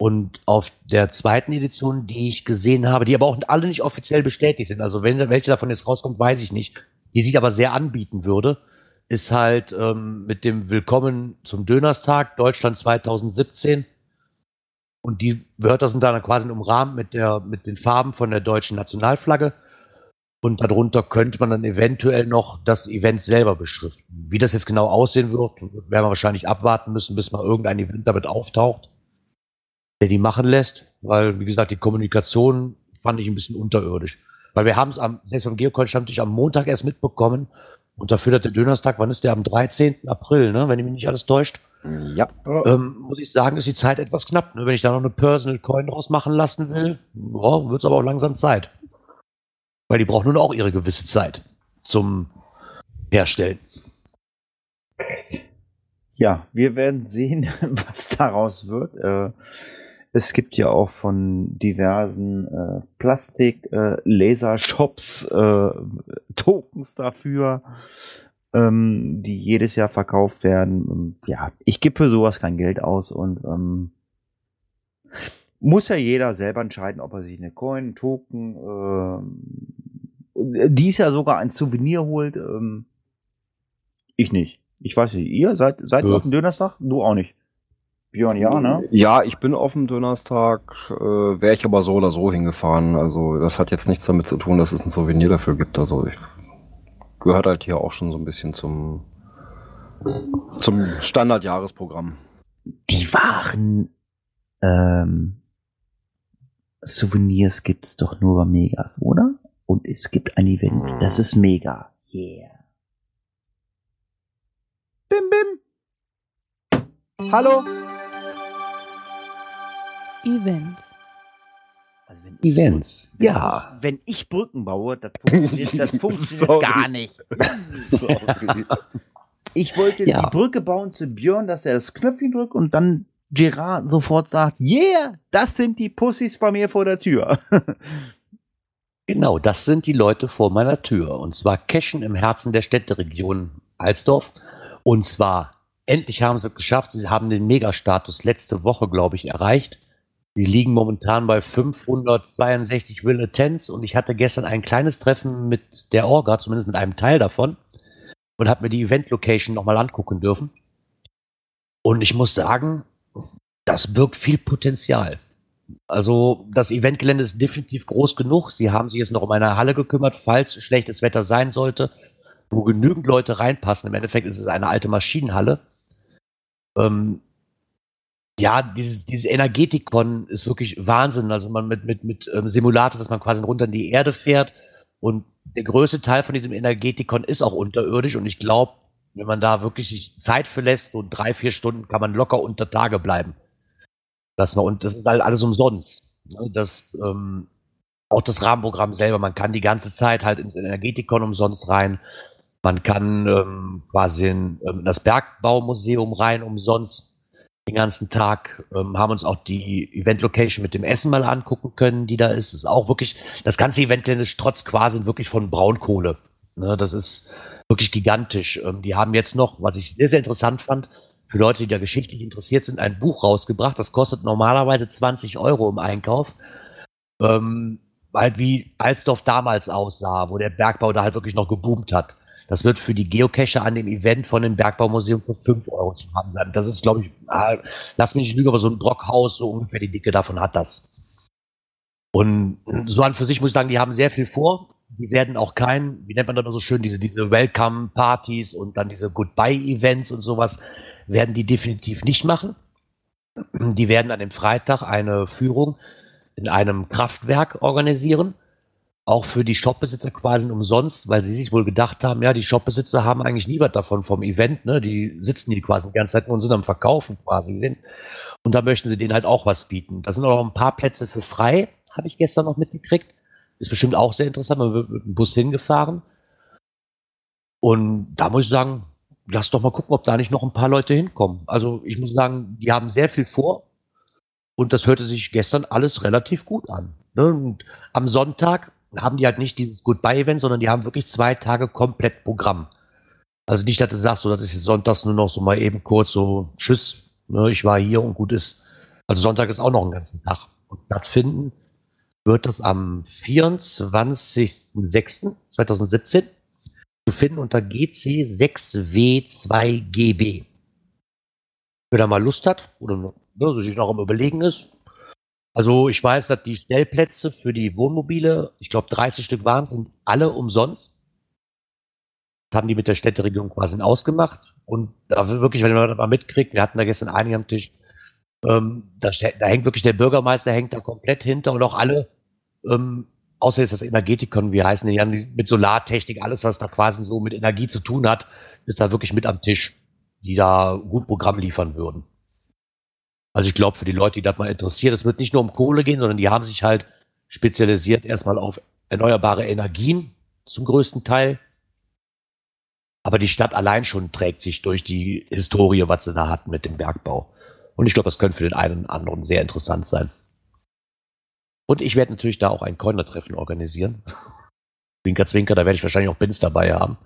Und auf der zweiten Edition, die ich gesehen habe, die aber auch alle nicht offiziell bestätigt sind, also wenn welche davon jetzt rauskommt, weiß ich nicht, die sich aber sehr anbieten würde, ist halt ähm, mit dem Willkommen zum Dönerstag Deutschland 2017. Und die Wörter sind dann quasi umrahmt mit, der, mit den Farben von der deutschen Nationalflagge. Und darunter könnte man dann eventuell noch das Event selber beschriften. Wie das jetzt genau aussehen wird, werden wir wahrscheinlich abwarten müssen, bis mal irgendein Event damit auftaucht, der die machen lässt. Weil, wie gesagt, die Kommunikation fand ich ein bisschen unterirdisch. Weil wir haben es am, selbst beim Geocoin-Stammtisch am Montag erst mitbekommen und dafür hat der Dönerstag, wann ist der? Am 13. April, ne? wenn ich mich nicht alles täuscht. Ja. Ähm, muss ich sagen, ist die Zeit etwas knapp. Ne? Wenn ich da noch eine Personal Coin draus machen lassen will, wird es aber auch langsam Zeit. Weil die braucht nun auch ihre gewisse Zeit zum Herstellen. Ja, wir werden sehen, was daraus wird. Äh, es gibt ja auch von diversen äh, Plastik-Laser-Shops äh, äh, Tokens dafür, ähm, die jedes Jahr verkauft werden. Ja, ich gebe für sowas kein Geld aus und ähm, muss ja jeder selber entscheiden, ob er sich eine Coin, einen Token, äh, dies Jahr sogar ein Souvenir holt. Ähm, ich nicht. Ich weiß nicht, ihr seid, seid ja. auf dem Dönerstag? Du auch nicht. Björn, ja, ne? Ja, ich bin auf dem Donnerstag, äh, wäre ich aber so oder so hingefahren. Also das hat jetzt nichts damit zu tun, dass es ein Souvenir dafür gibt. Also ich, gehört halt hier auch schon so ein bisschen zum, zum Standardjahresprogramm. Die wahren ähm, Souvenirs gibt's doch nur bei Megas, oder? Und es gibt ein Event, hm. das ist mega. Yeah. Bim, bim. Hallo? Events. Also wenn Events, ich, ja. Wenn ich Brücken baue, das funktioniert, das funktioniert gar nicht. ich wollte ja. die Brücke bauen zu Björn, dass er das Knöpfchen drückt und dann Gerard sofort sagt, yeah, das sind die Pussys bei mir vor der Tür. genau, das sind die Leute vor meiner Tür. Und zwar Cashen im Herzen der Städteregion Alsdorf. Und zwar, endlich haben sie es geschafft. Sie haben den Megastatus letzte Woche, glaube ich, erreicht. Die liegen momentan bei 562 Will Attends und ich hatte gestern ein kleines Treffen mit der Orga, zumindest mit einem Teil davon, und habe mir die Event Location nochmal angucken dürfen. Und ich muss sagen, das birgt viel Potenzial. Also das Eventgelände ist definitiv groß genug. Sie haben sich jetzt noch um eine Halle gekümmert, falls schlechtes Wetter sein sollte, wo genügend Leute reinpassen. Im Endeffekt ist es eine alte Maschinenhalle. Ähm, ja, dieses, dieses Energetikon ist wirklich Wahnsinn. Also man mit, mit, mit ähm, Simulator, dass man quasi runter in die Erde fährt. Und der größte Teil von diesem Energetikon ist auch unterirdisch. Und ich glaube, wenn man da wirklich sich Zeit für lässt, so drei, vier Stunden, kann man locker unter Tage bleiben. Das war, und das ist halt alles umsonst. Ne? Das, ähm, auch das Rahmenprogramm selber, man kann die ganze Zeit halt ins Energetikon umsonst rein. Man kann ähm, quasi in, ähm, in das Bergbaumuseum rein umsonst den ganzen Tag, ähm, haben uns auch die Event-Location mit dem Essen mal angucken können, die da ist. Ist auch wirklich, das ganze Eventgelände trotz quasi wirklich von Braunkohle. Ne, das ist wirklich gigantisch. Ähm, die haben jetzt noch, was ich sehr, sehr interessant fand, für Leute, die da geschichtlich interessiert sind, ein Buch rausgebracht. Das kostet normalerweise 20 Euro im Einkauf. Ähm, halt wie Alsdorf damals aussah, wo der Bergbau da halt wirklich noch geboomt hat. Das wird für die Geocacher an dem Event von dem Bergbaumuseum für 5 Euro zu haben sein. Das ist, glaube ich, ah, lass mich nicht lügen, aber so ein Brockhaus, so ungefähr die Dicke davon hat das. Und so an für sich muss ich sagen, die haben sehr viel vor. Die werden auch kein, wie nennt man das so schön, diese, diese Welcome-Partys und dann diese Goodbye-Events und sowas, werden die definitiv nicht machen. Die werden an dem Freitag eine Führung in einem Kraftwerk organisieren. Auch für die Shopbesitzer quasi umsonst, weil sie sich wohl gedacht haben, ja, die Shopbesitzer haben eigentlich nie was davon vom Event, ne? Die sitzen die quasi die ganze Zeit und sind am Verkaufen quasi sind. Und da möchten sie denen halt auch was bieten. Da sind auch noch ein paar Plätze für frei, habe ich gestern noch mitgekriegt. Ist bestimmt auch sehr interessant. Man wird mit dem Bus hingefahren. Und da muss ich sagen, lass doch mal gucken, ob da nicht noch ein paar Leute hinkommen. Also ich muss sagen, die haben sehr viel vor. Und das hörte sich gestern alles relativ gut an. Ne? Am Sonntag haben die halt nicht dieses Goodbye-Event, sondern die haben wirklich zwei Tage komplett Programm. Also nicht, dass du sagst, so, das ist sonntags nur noch so mal eben kurz so, tschüss, ne, ich war hier und gut ist. Also Sonntag ist auch noch einen ganzen Tag. Und stattfinden wird das am 24.06.2017 zu finden unter GC6W2GB. Wer da mal Lust hat oder ne, sich noch am Überlegen ist. Also ich weiß, dass die Stellplätze für die Wohnmobile, ich glaube 30 Stück waren, sind alle umsonst. Das haben die mit der Städteregierung quasi ausgemacht. Und da wirklich, wenn man das mal mitkriegt, wir hatten da gestern einige am Tisch, ähm, da, da, hängt wirklich der Bürgermeister hängt da komplett hinter und auch alle, ähm, außer jetzt das Energetikon, wie heißen die, mit Solartechnik, alles, was da quasi so mit Energie zu tun hat, ist da wirklich mit am Tisch, die da gut Programm liefern würden. Also ich glaube, für die Leute, die das mal interessiert, es wird nicht nur um Kohle gehen, sondern die haben sich halt spezialisiert erstmal auf erneuerbare Energien zum größten Teil. Aber die Stadt allein schon trägt sich durch die Historie, was sie da hatten mit dem Bergbau. Und ich glaube, das könnte für den einen oder anderen sehr interessant sein. Und ich werde natürlich da auch ein Coiner-Treffen organisieren. Zwinker, Zwinker, da werde ich wahrscheinlich auch Bins dabei haben,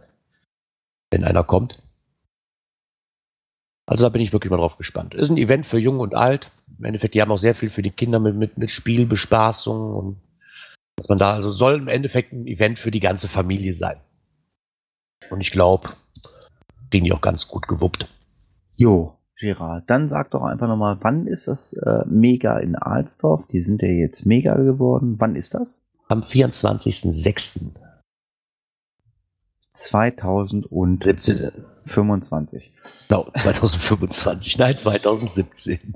wenn einer kommt. Also da bin ich wirklich mal drauf gespannt. Ist ein Event für Jung und Alt. Im Endeffekt, die haben auch sehr viel für die Kinder mit, mit, mit Spielbespaßung und dass man da, also soll im Endeffekt ein Event für die ganze Familie sein. Und ich glaube, kriegen die auch ganz gut gewuppt. Jo, Gerard, dann sag doch einfach nochmal, wann ist das äh, Mega in Alsdorf? Die sind ja jetzt Mega geworden. Wann ist das? Am 24.06. 2025. No, 2025, nein, 2017.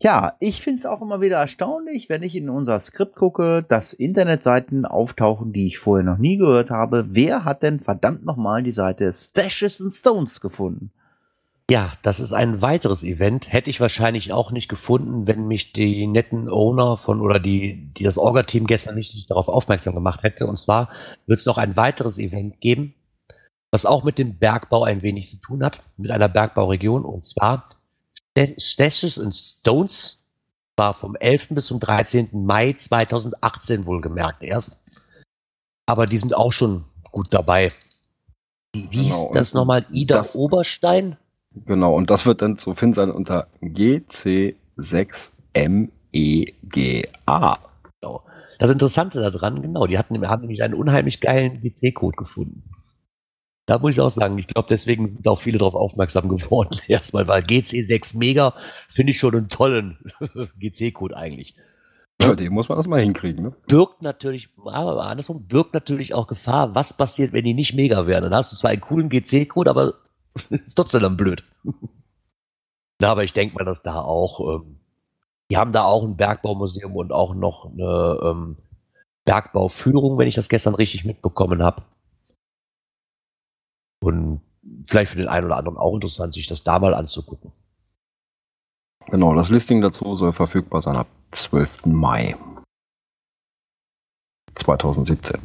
Ja, ich finde es auch immer wieder erstaunlich, wenn ich in unser Skript gucke, dass Internetseiten auftauchen, die ich vorher noch nie gehört habe. Wer hat denn verdammt nochmal die Seite Stashes and Stones gefunden? Ja, das ist ein weiteres Event. Hätte ich wahrscheinlich auch nicht gefunden, wenn mich die netten Owner von oder die, die das Orga-Team gestern nicht darauf aufmerksam gemacht hätte. Und zwar wird es noch ein weiteres Event geben, was auch mit dem Bergbau ein wenig zu tun hat, mit einer Bergbauregion. Und zwar Stashes and Stones war vom 11. bis zum 13. Mai 2018 wohlgemerkt erst. Aber die sind auch schon gut dabei. Wie genau, hieß das nochmal? Ida das, Oberstein? Genau, und das wird dann zu finden sein unter GC6MEGA. Genau. Das Interessante daran, genau, die hatten, haben nämlich einen unheimlich geilen GC-Code gefunden. Da muss ich auch sagen, ich glaube, deswegen sind auch viele darauf aufmerksam geworden. Erstmal, weil GC6 Mega finde ich schon einen tollen GC-Code eigentlich. Ja, den muss man erstmal hinkriegen, ne? Birgt natürlich, aber andersrum, birgt natürlich auch Gefahr, was passiert, wenn die nicht mega werden. Dann hast du zwar einen coolen GC-Code, aber ist trotzdem dann blöd. Na, aber ich denke mal, dass da auch, ähm, die haben da auch ein Bergbaumuseum und auch noch eine ähm, Bergbauführung, wenn ich das gestern richtig mitbekommen habe. Und vielleicht für den einen oder anderen auch interessant, sich das da mal anzugucken. Genau, das Listing dazu soll verfügbar sein ab 12. Mai 2017.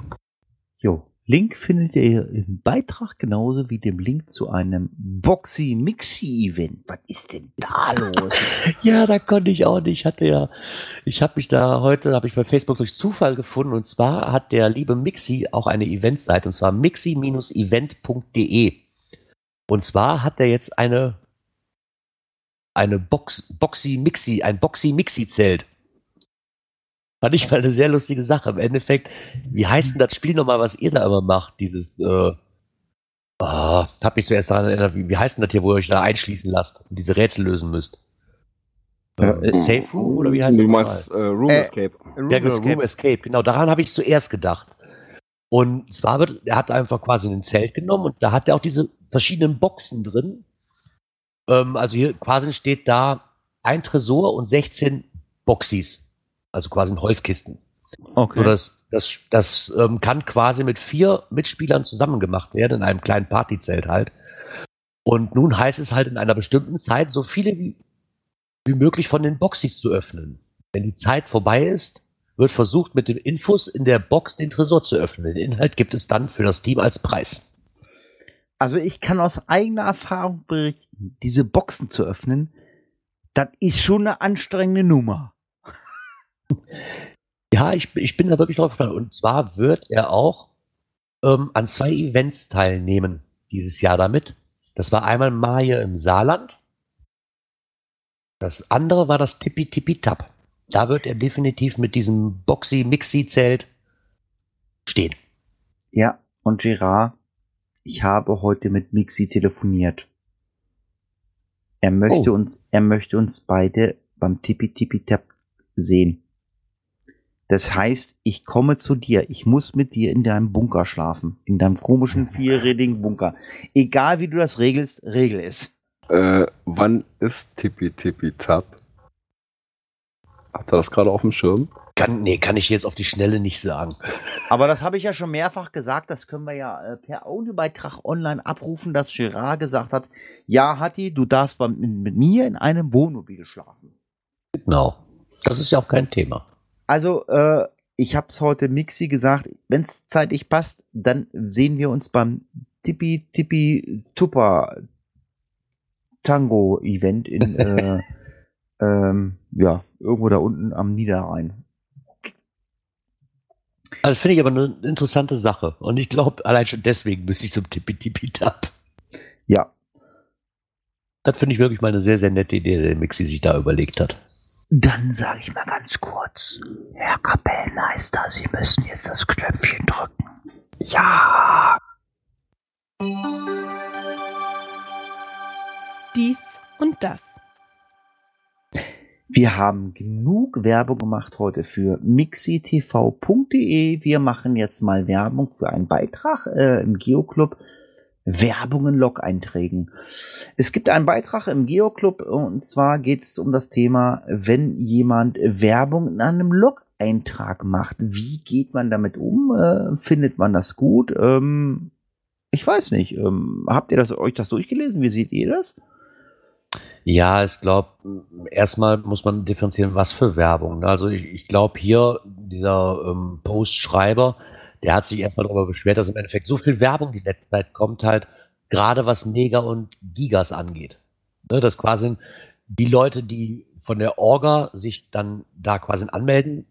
Jo, Link findet ihr im Beitrag genauso wie dem Link zu einem Boxy Mixi Event. Was ist denn da los? ja, da konnte ich auch nicht. Ich hatte ja, ich habe mich da heute, habe ich bei Facebook durch Zufall gefunden und zwar hat der liebe Mixi auch eine Eventseite und zwar mixi-event.de. Und zwar hat er jetzt eine eine Box, Boxy Mixi, ein Boxy Mixi Zelt. Fand ich mal eine sehr lustige Sache. Im Endeffekt, wie heißt denn das Spiel nochmal, was ihr da immer macht? Dieses, äh, ah, hab mich zuerst daran erinnert, wie, wie heißt denn das hier, wo ihr euch da einschließen lasst und diese Rätsel lösen müsst? Äh, Safe Room oder wie heißt Du das meinst äh, Room Äh, Escape. Room ja, genau, Escape. Room Escape. Genau, daran habe ich zuerst gedacht. Und zwar wird, er hat einfach quasi ein Zelt genommen und da hat er auch diese verschiedenen Boxen drin. Ähm, also hier quasi steht da ein Tresor und 16 Boxis. Also quasi in Holzkisten. Okay. So, das das, das ähm, kann quasi mit vier Mitspielern zusammen gemacht werden, in einem kleinen Partyzelt halt. Und nun heißt es halt in einer bestimmten Zeit, so viele wie, wie möglich von den Boxis zu öffnen. Wenn die Zeit vorbei ist, wird versucht, mit den Infos in der Box den Tresor zu öffnen. Den Inhalt gibt es dann für das Team als Preis. Also ich kann aus eigener Erfahrung berichten, diese Boxen zu öffnen, das ist schon eine anstrengende Nummer. Ja, ich, ich bin da wirklich drauf gespannt. Und zwar wird er auch ähm, an zwei Events teilnehmen dieses Jahr damit. Das war einmal Maje im Saarland. Das andere war das Tippi Tippi Tap. Da wird er definitiv mit diesem Boxy-Mixi-Zelt stehen. Ja, und Gerard, ich habe heute mit Mixi telefoniert. Er möchte Oh. uns, er möchte uns beide beim Tippi Tippi Tap sehen. Das heißt, ich komme zu dir. Ich muss mit dir in deinem Bunker schlafen. In deinem komischen vierrädigen Bunker. Egal wie du das regelst, regel es. Äh, wann ist Tippi Tippi Tap? Habt ihr das gerade auf dem Schirm? Kann, nee, kann ich jetzt auf die Schnelle nicht sagen. Aber das habe ich ja schon mehrfach gesagt. Das können wir ja äh, per Audiobeitrag online abrufen, dass Gerard gesagt hat, ja, Hatti, du darfst mit, mit mir in einem Wohnmobil schlafen. Genau. Das ist ja auch kein Thema. Also, äh, ich habe es heute Mixi gesagt, wenn es zeitlich passt, dann sehen wir uns beim Tippi Tippi Tupper Tango Event in, äh, ähm, ja, irgendwo da unten am Niederrhein. Also finde ich aber eine interessante Sache. Und ich glaube, allein schon deswegen müsste ich zum Tippi Tippi Tap. Ja, Das finde ich wirklich mal eine sehr, sehr nette Idee, die Mixi sich da überlegt hat. Dann sage ich mal ganz kurz, Herr Kapellmeister, Sie müssen jetzt das Knöpfchen drücken. Ja. Dies und das. Wir haben genug Werbung gemacht heute für mixitv.de. Wir machen jetzt mal Werbung für einen Beitrag äh, im Geoclub. Werbungen Log-Einträgen. Es gibt einen Beitrag im Geoclub und zwar geht es um das Thema, wenn jemand Werbung in einem Log-Eintrag macht. Wie geht man damit um? Äh, findet man das gut? Ähm, ich weiß nicht. Ähm, habt ihr das, euch das durchgelesen? Wie seht ihr das? Ja, ich glaube, erstmal muss man differenzieren, was für Werbung. ne? Also ich, ich glaube hier, dieser ähm, Postschreiber, der hat sich erstmal darüber beschwert, dass im Endeffekt so viel Werbung die letzte Zeit kommt halt, gerade was Mega und Gigas angeht. Ne, dass quasi die Leute, die von der Orga sich dann da quasi anmelden,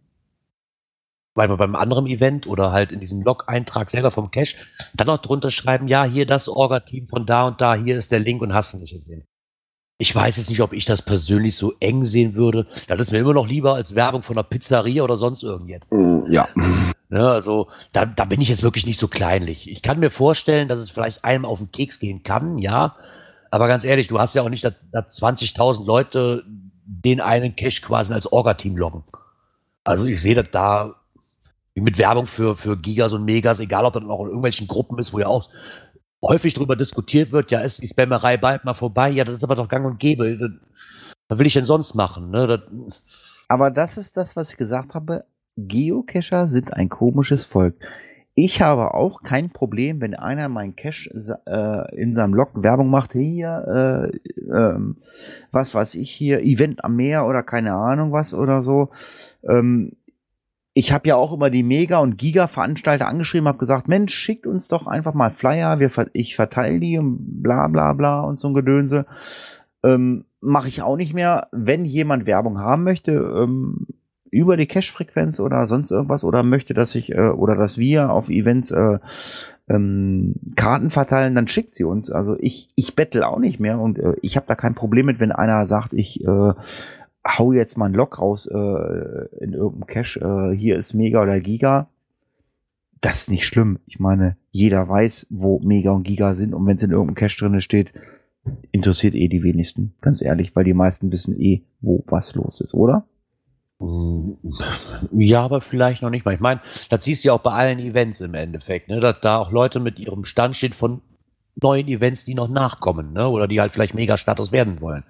weil wir beim anderen Event oder halt in diesem Log-Eintrag selber vom Cache, dann auch drunter schreiben, ja, hier das Orga-Team von da und da, hier ist der Link und hast du nicht gesehen. Ich weiß jetzt nicht, ob ich das persönlich so eng sehen würde. Das ist mir immer noch lieber als Werbung von einer Pizzeria oder sonst irgendetwas. Mm, Ja. Ne, also da, da bin ich jetzt wirklich nicht so kleinlich. Ich kann mir vorstellen, dass es vielleicht einem auf den Keks gehen kann, ja. Aber ganz ehrlich, du hast ja auch nicht, dass, dass 20.000 Leute den einen Cache quasi als Orga-Team loggen. Also ich sehe das da wie mit Werbung für, für Gigas und Megas, egal ob das auch in irgendwelchen Gruppen ist, wo ja auch häufig darüber diskutiert wird, ja, ist die Spammerei bald mal vorbei? Ja, das ist aber doch gang und gäbe. Was will ich denn sonst machen? Ne? Das, Aber das ist das, was ich gesagt habe. Geocacher sind ein komisches Volk. Ich habe auch kein Problem, wenn einer mein Cache äh, in seinem Log Werbung macht, hier, äh, ähm, was weiß ich hier, Event am Meer oder keine Ahnung was oder so. Ähm, ich habe ja auch immer die Mega- und Giga-Veranstalter angeschrieben, habe gesagt, Mensch, schickt uns doch einfach mal Flyer, wir, ich verteile die und bla bla bla und so ein Gedönse. Ähm, Mache ich auch nicht mehr. Wenn jemand Werbung haben möchte, ähm, über die Cache-Frequenz oder sonst irgendwas oder möchte, dass ich äh, oder dass wir auf Events äh, ähm, Karten verteilen, dann schickt sie uns. Also ich, ich bettel auch nicht mehr und äh, ich habe da kein Problem mit, wenn einer sagt, ich äh, hau jetzt mal ein Log raus äh, in irgendeinem Cache, äh, hier ist Mega oder Giga. Das ist nicht schlimm. Ich meine, jeder weiß, wo Mega und Giga sind und wenn es in irgendeinem Cache drinne steht, interessiert eh die wenigsten, ganz ehrlich, weil die meisten wissen eh, wo was los ist, oder? Ja, aber vielleicht noch nicht mal. Ich meine, das siehst du ja auch bei allen Events im Endeffekt, ne? dass da auch Leute mit ihrem Stand stehen von neuen Events, die noch nachkommen, ne? oder die halt vielleicht Mega-Status werden wollen.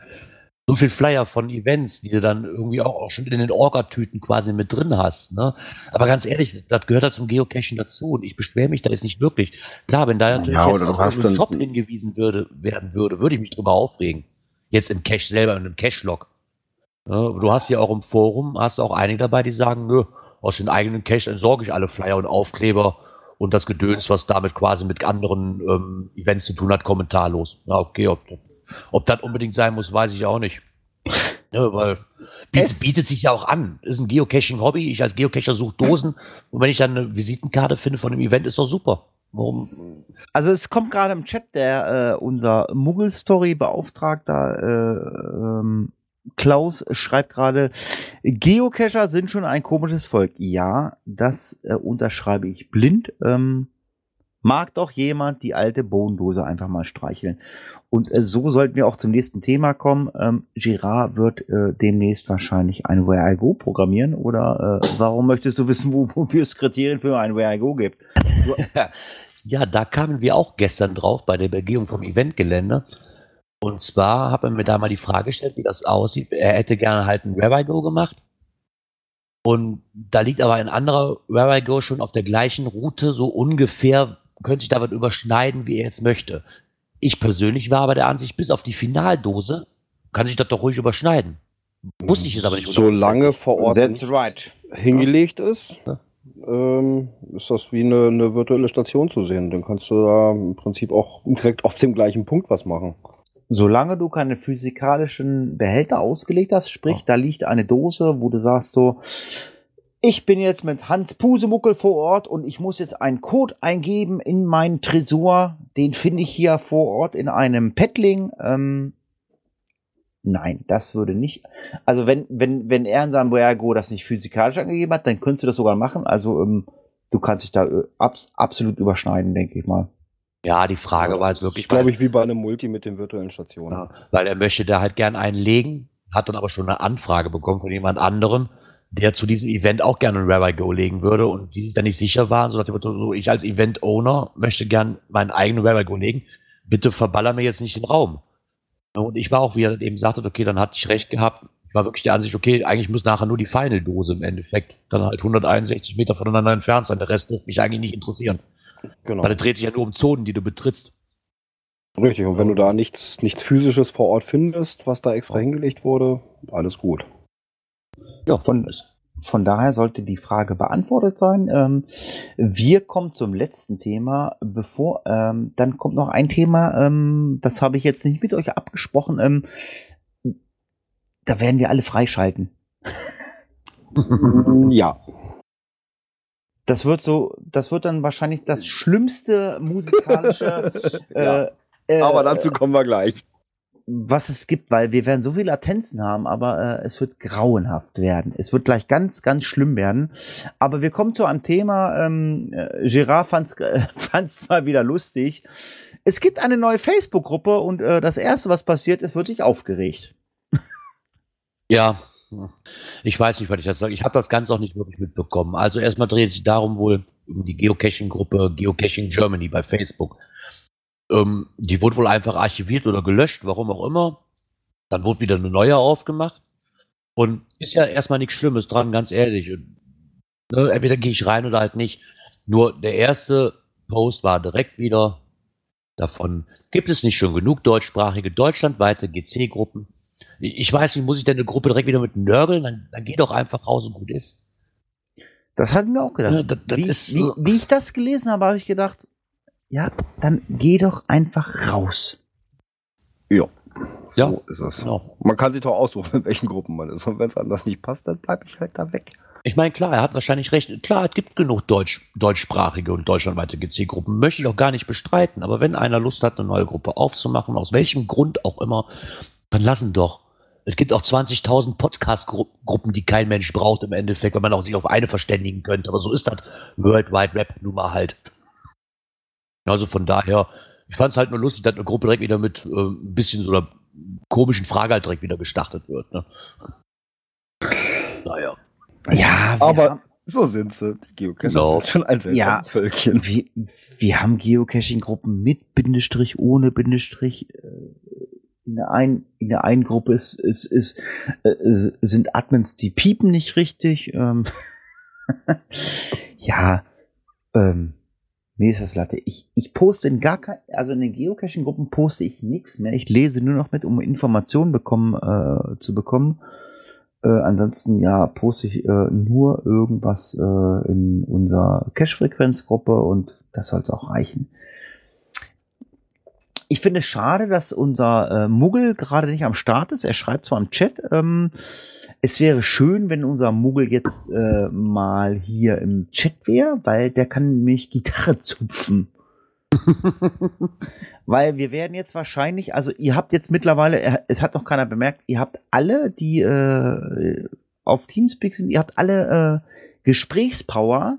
So viel Flyer von Events, die du dann irgendwie auch, auch schon in den Orga-Tüten quasi mit drin hast. Ne? Aber ganz ehrlich, das gehört ja zum Geocaching dazu und ich beschwere mich da jetzt nicht wirklich. Klar, wenn da natürlich Ja, jetzt irgendein dann- Shop hingewiesen würde, werden würde, würde ich mich drüber aufregen. Jetzt im Cache selber, in einem Cache-Log. Ja, du hast ja auch im Forum, hast auch einige dabei, die sagen, nö, aus den eigenen Cache entsorge ich alle Flyer und Aufkleber und das Gedöns, was damit quasi mit anderen ähm, Events zu tun hat, kommentarlos. Ja, okay, ob, ob das unbedingt sein muss, weiß ich auch nicht. Ja, weil bietet, Es- bietet sich ja auch an. Ist ein Geocaching-Hobby. Ich als Geocacher suche Dosen und wenn ich dann eine Visitenkarte finde von dem Event, ist doch super. Warum? Also es kommt gerade im Chat der äh, unser Muggel-Story-Beauftragter äh, ähm, Klaus schreibt gerade, Geocacher sind schon ein komisches Volk. Ja, das äh, unterschreibe ich blind. Ähm, mag doch jemand die alte Bodendose einfach mal streicheln. Und äh, so sollten wir auch zum nächsten Thema kommen. Ähm, Girard wird äh, demnächst wahrscheinlich ein Where I Go programmieren. Oder äh, warum möchtest du wissen, wo, wo es Kriterien für ein Where I Go gibt? Ja, da kamen wir auch gestern drauf bei der Begehung vom Eventgelände. Und zwar hat er mir da mal die Frage gestellt, wie das aussieht. Er hätte gerne halt ein Where I Go gemacht. Und da liegt aber ein anderer Where I Go schon auf der gleichen Route, so ungefähr, könnte sich da was überschneiden, wie er jetzt möchte. Ich persönlich war aber der Ansicht, bis auf die Finaldose kann sich das doch ruhig überschneiden. Wusste ich jetzt aber nicht. Solange vor Ort That's nichts right. hingelegt ist, Ja. ähm, ist das wie eine, eine virtuelle Station zu sehen. Dann kannst du da im Prinzip auch direkt auf dem gleichen Punkt was machen. Solange du keine physikalischen Behälter ausgelegt hast, sprich, da liegt eine Dose, wo du sagst so, ich bin jetzt mit Hans Pusemuckel vor Ort und ich muss jetzt einen Code eingeben in meinen Tresor. Den finde ich hier vor Ort in einem Paddling. Ähm, nein, das würde nicht. Also wenn, wenn, wenn er in seinem Boyago das nicht physikalisch angegeben hat, dann könntest du das sogar machen. Also ähm, du kannst dich da äh, abs absolut überschneiden, denke ich mal. Ja, die Frage war halt wirklich, ist, glaube ich, wie bei einem Multi mit den virtuellen Stationen. Ja, weil er möchte da halt gern einen legen, hat dann aber schon eine Anfrage bekommen von jemand anderem, der zu diesem Event auch gerne ein Rabbi Go legen würde und die sich dann nicht sicher waren, so Motto, so, ich als Event-Owner möchte gern meinen eigenen Rabbi Go legen, bitte verballer mir jetzt nicht den Raum. Und ich war auch, wie er eben sagte, okay, dann hatte ich recht gehabt. Ich war wirklich der Ansicht, okay, eigentlich muss nachher nur die Final-Dose im Endeffekt dann halt 161 Meter voneinander entfernt sein. Der Rest wird mich eigentlich nicht interessieren. Genau. Weil es dreht sich ja nur um Zonen, die du betrittst. Richtig. Und wenn du da nichts, nichts physisches vor Ort findest, was da extra hingelegt wurde, alles gut. Ja, Von, von daher sollte die Frage beantwortet sein. Ähm, wir kommen zum letzten Thema. Bevor, ähm, dann kommt noch ein Thema, ähm, das habe ich jetzt nicht mit euch abgesprochen. Ähm, da werden wir alle freischalten. ja. Das wird so, das wird dann wahrscheinlich das schlimmste musikalische, Ja. äh, äh, Aber dazu kommen wir gleich. Was es gibt, weil wir werden so viele Latenzen haben, aber äh, es wird grauenhaft werden. Es wird gleich ganz, ganz schlimm werden. Aber wir kommen zu einem Thema, ähm, äh, Gerard fand's, äh, mal wieder lustig. Es gibt eine neue Facebook-Gruppe und äh, das Erste, was passiert ist, wird sich aufgeregt. Ja, ich weiß nicht, was ich dazu sage. Ich habe das Ganze auch nicht wirklich mitbekommen. Also erstmal dreht sich darum wohl um die Geocaching-Gruppe Geocaching Germany bei Facebook. Ähm, die wurde wohl einfach archiviert oder gelöscht, warum auch immer. Dann wurde wieder eine neue aufgemacht. Und ist ja erstmal nichts Schlimmes dran, ganz ehrlich. Und, ne, entweder gehe ich rein oder halt nicht. Nur der erste Post war direkt wieder davon, gibt es nicht schon genug deutschsprachige deutschlandweite GC-Gruppen? Ich weiß nicht, muss ich denn eine Gruppe direkt wieder mit nörgeln? Dann, dann geh doch einfach raus und gut ist. Das hatten wir auch gedacht. Ja, das- das wie, ist wie, wie ich das gelesen habe, habe ich gedacht, ja, dann geh doch einfach raus. Ja. So Ja. ist es. Genau. Man kann sich doch aussuchen, in welchen Gruppen man ist. Und wenn es anders nicht passt, dann bleibe ich halt da weg. Ich meine, klar, er hat wahrscheinlich recht. Klar, es gibt genug Deutsch, deutschsprachige und deutschlandweite GC-Gruppen. Möchte ich auch gar nicht bestreiten. Aber wenn einer Lust hat, eine neue Gruppe aufzumachen, aus welchem Grund auch immer, dann lassen doch. es gibt auch 20.000 Podcast-Gruppen, die kein Mensch braucht im Endeffekt, wenn man auch sich auf eine verständigen könnte. Aber so ist das World Wide Web nun mal halt. Also von daher, ich fand es halt nur lustig, dass eine Gruppe direkt wieder mit äh, ein bisschen so einer komischen Frage halt direkt wieder gestartet wird. Ne? Naja. Ja, Aber haben, so sind sie. Die Geocacher Genau. sind schon ein Ja. Völkchen. wir, wir haben Geocaching-Gruppen mit Bindestrich, ohne Bindestrich. Äh, In der einen, in der einen Gruppe ist, ist, ist, äh, sind Admins, die piepen nicht richtig. Ähm ja, ähm, mir ist das Latte. Ich, ich poste in gar kein, also in den Geocaching-Gruppen poste ich nichts mehr. Ich lese nur noch mit, um Informationen bekommen, äh, zu bekommen. Äh, ansonsten ja poste ich äh, nur irgendwas äh, in unserer Cache-Frequenz-Gruppe und das soll es auch reichen. Ich finde es schade, dass unser äh, Muggel gerade nicht am Start ist. Er schreibt zwar im Chat, ähm, es wäre schön, wenn unser Muggel jetzt äh, mal hier im Chat wäre, weil der kann nämlich Gitarre zupfen. Weil wir werden jetzt wahrscheinlich, also ihr habt jetzt mittlerweile, er- es hat noch keiner bemerkt, ihr habt alle, die äh, auf Teamspeak sind, ihr habt alle äh, Gesprächspower.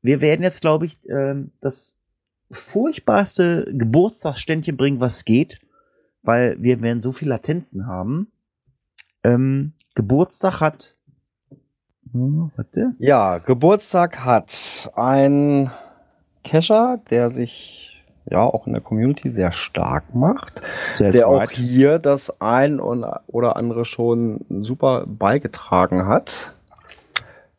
Wir werden jetzt, glaube ich, ähm, das furchtbarste Geburtstagsständchen bringen, was geht, weil wir werden so viel Latenzen haben. Ähm, Geburtstag hat. Hm, warte. Ja, Geburtstag hat ein Cacher, der sich ja auch in der Community sehr stark macht, That's der auch hier das ein oder andere schon super beigetragen hat.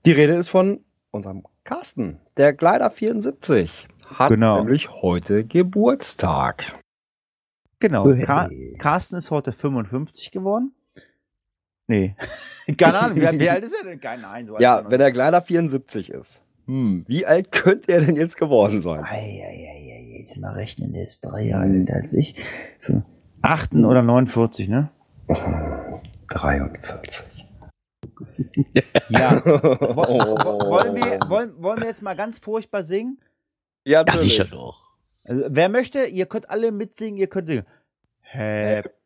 Die Rede ist von unserem Carsten, der Gleider 74. Hat Genau. nämlich heute Geburtstag. Genau. Car Carsten ist heute 55 geworden. Nee. Keine Ahnung, wie, wie alt ist er denn? Keine Ahnung. Ja, wenn er Gleider 74 ist. Hm, wie alt könnte er denn jetzt geworden sein? Eieiei, jetzt mal rechnen, der ist drei Jahre älter als ich. Für 8 oder 49, ne? 43. Ja. Wo- wo- wollen, wir, wollen, wollen wir jetzt mal ganz furchtbar singen? Ja, Ja, sicher doch. Also, wer möchte, ihr könnt alle mitsingen, ihr könnt singen. Happy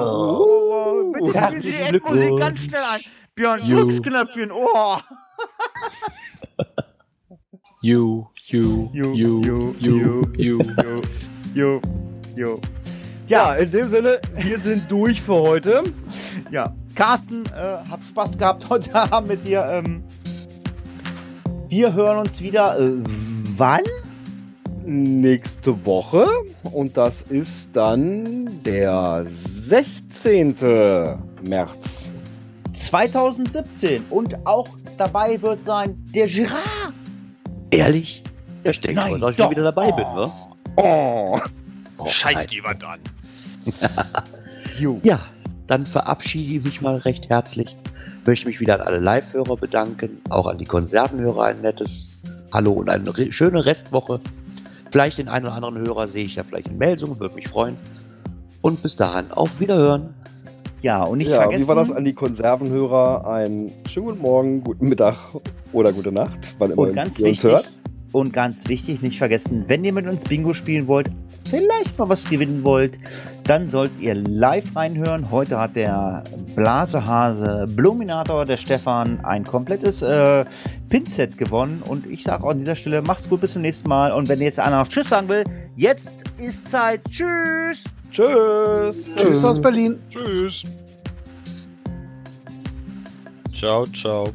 Oh, bitte spielen Sie die Endmusik ganz schnell ein. Björn, You. Ein Ohr. You, you, You, you, you, you, you. Jo, jo. Ja, in dem Sinne, wir sind durch für heute. Ja, Carsten, äh, hab Spaß gehabt heute Abend mit dir. Ähm, wir hören uns wieder. Äh, wann? Nächste Woche. Und das ist dann der 16. März. 2017. Und auch dabei wird sein der Girard. Ehrlich? Ja, ich denke Nein, mal, dass ich wieder dabei bin, wa? Oh. Oh, Scheiß jemand an. Ja, dann verabschiede ich mich mal recht herzlich. Möchte mich wieder an alle Live-Hörer bedanken, auch an die Konservenhörer ein nettes Hallo und eine re schöne Restwoche. Vielleicht den einen oder anderen Hörer sehe ich ja vielleicht in Melsungen, würde mich freuen. Und bis dahin auf Wiederhören. Ja, und nicht ja, vergessen. wie war das an die Konservenhörer? Einen schönen guten Morgen, guten Mittag oder gute Nacht, wann immer Und ganz ihr uns wichtig, hört. und ganz wichtig, nicht vergessen, wenn ihr mit uns Bingo spielen wollt, vielleicht mal was gewinnen wollt, dann sollt ihr live reinhören. Heute hat der Blasehase Bluminator, der Stefan, ein komplettes äh, Pinset gewonnen. Und ich sage auch an dieser Stelle, macht's gut, bis zum nächsten Mal. Und wenn jetzt einer noch Tschüss sagen will, jetzt ist Zeit. Tschüss! Tschüss. Tschüss aus Berlin. Tschüss. Ciao, ciao.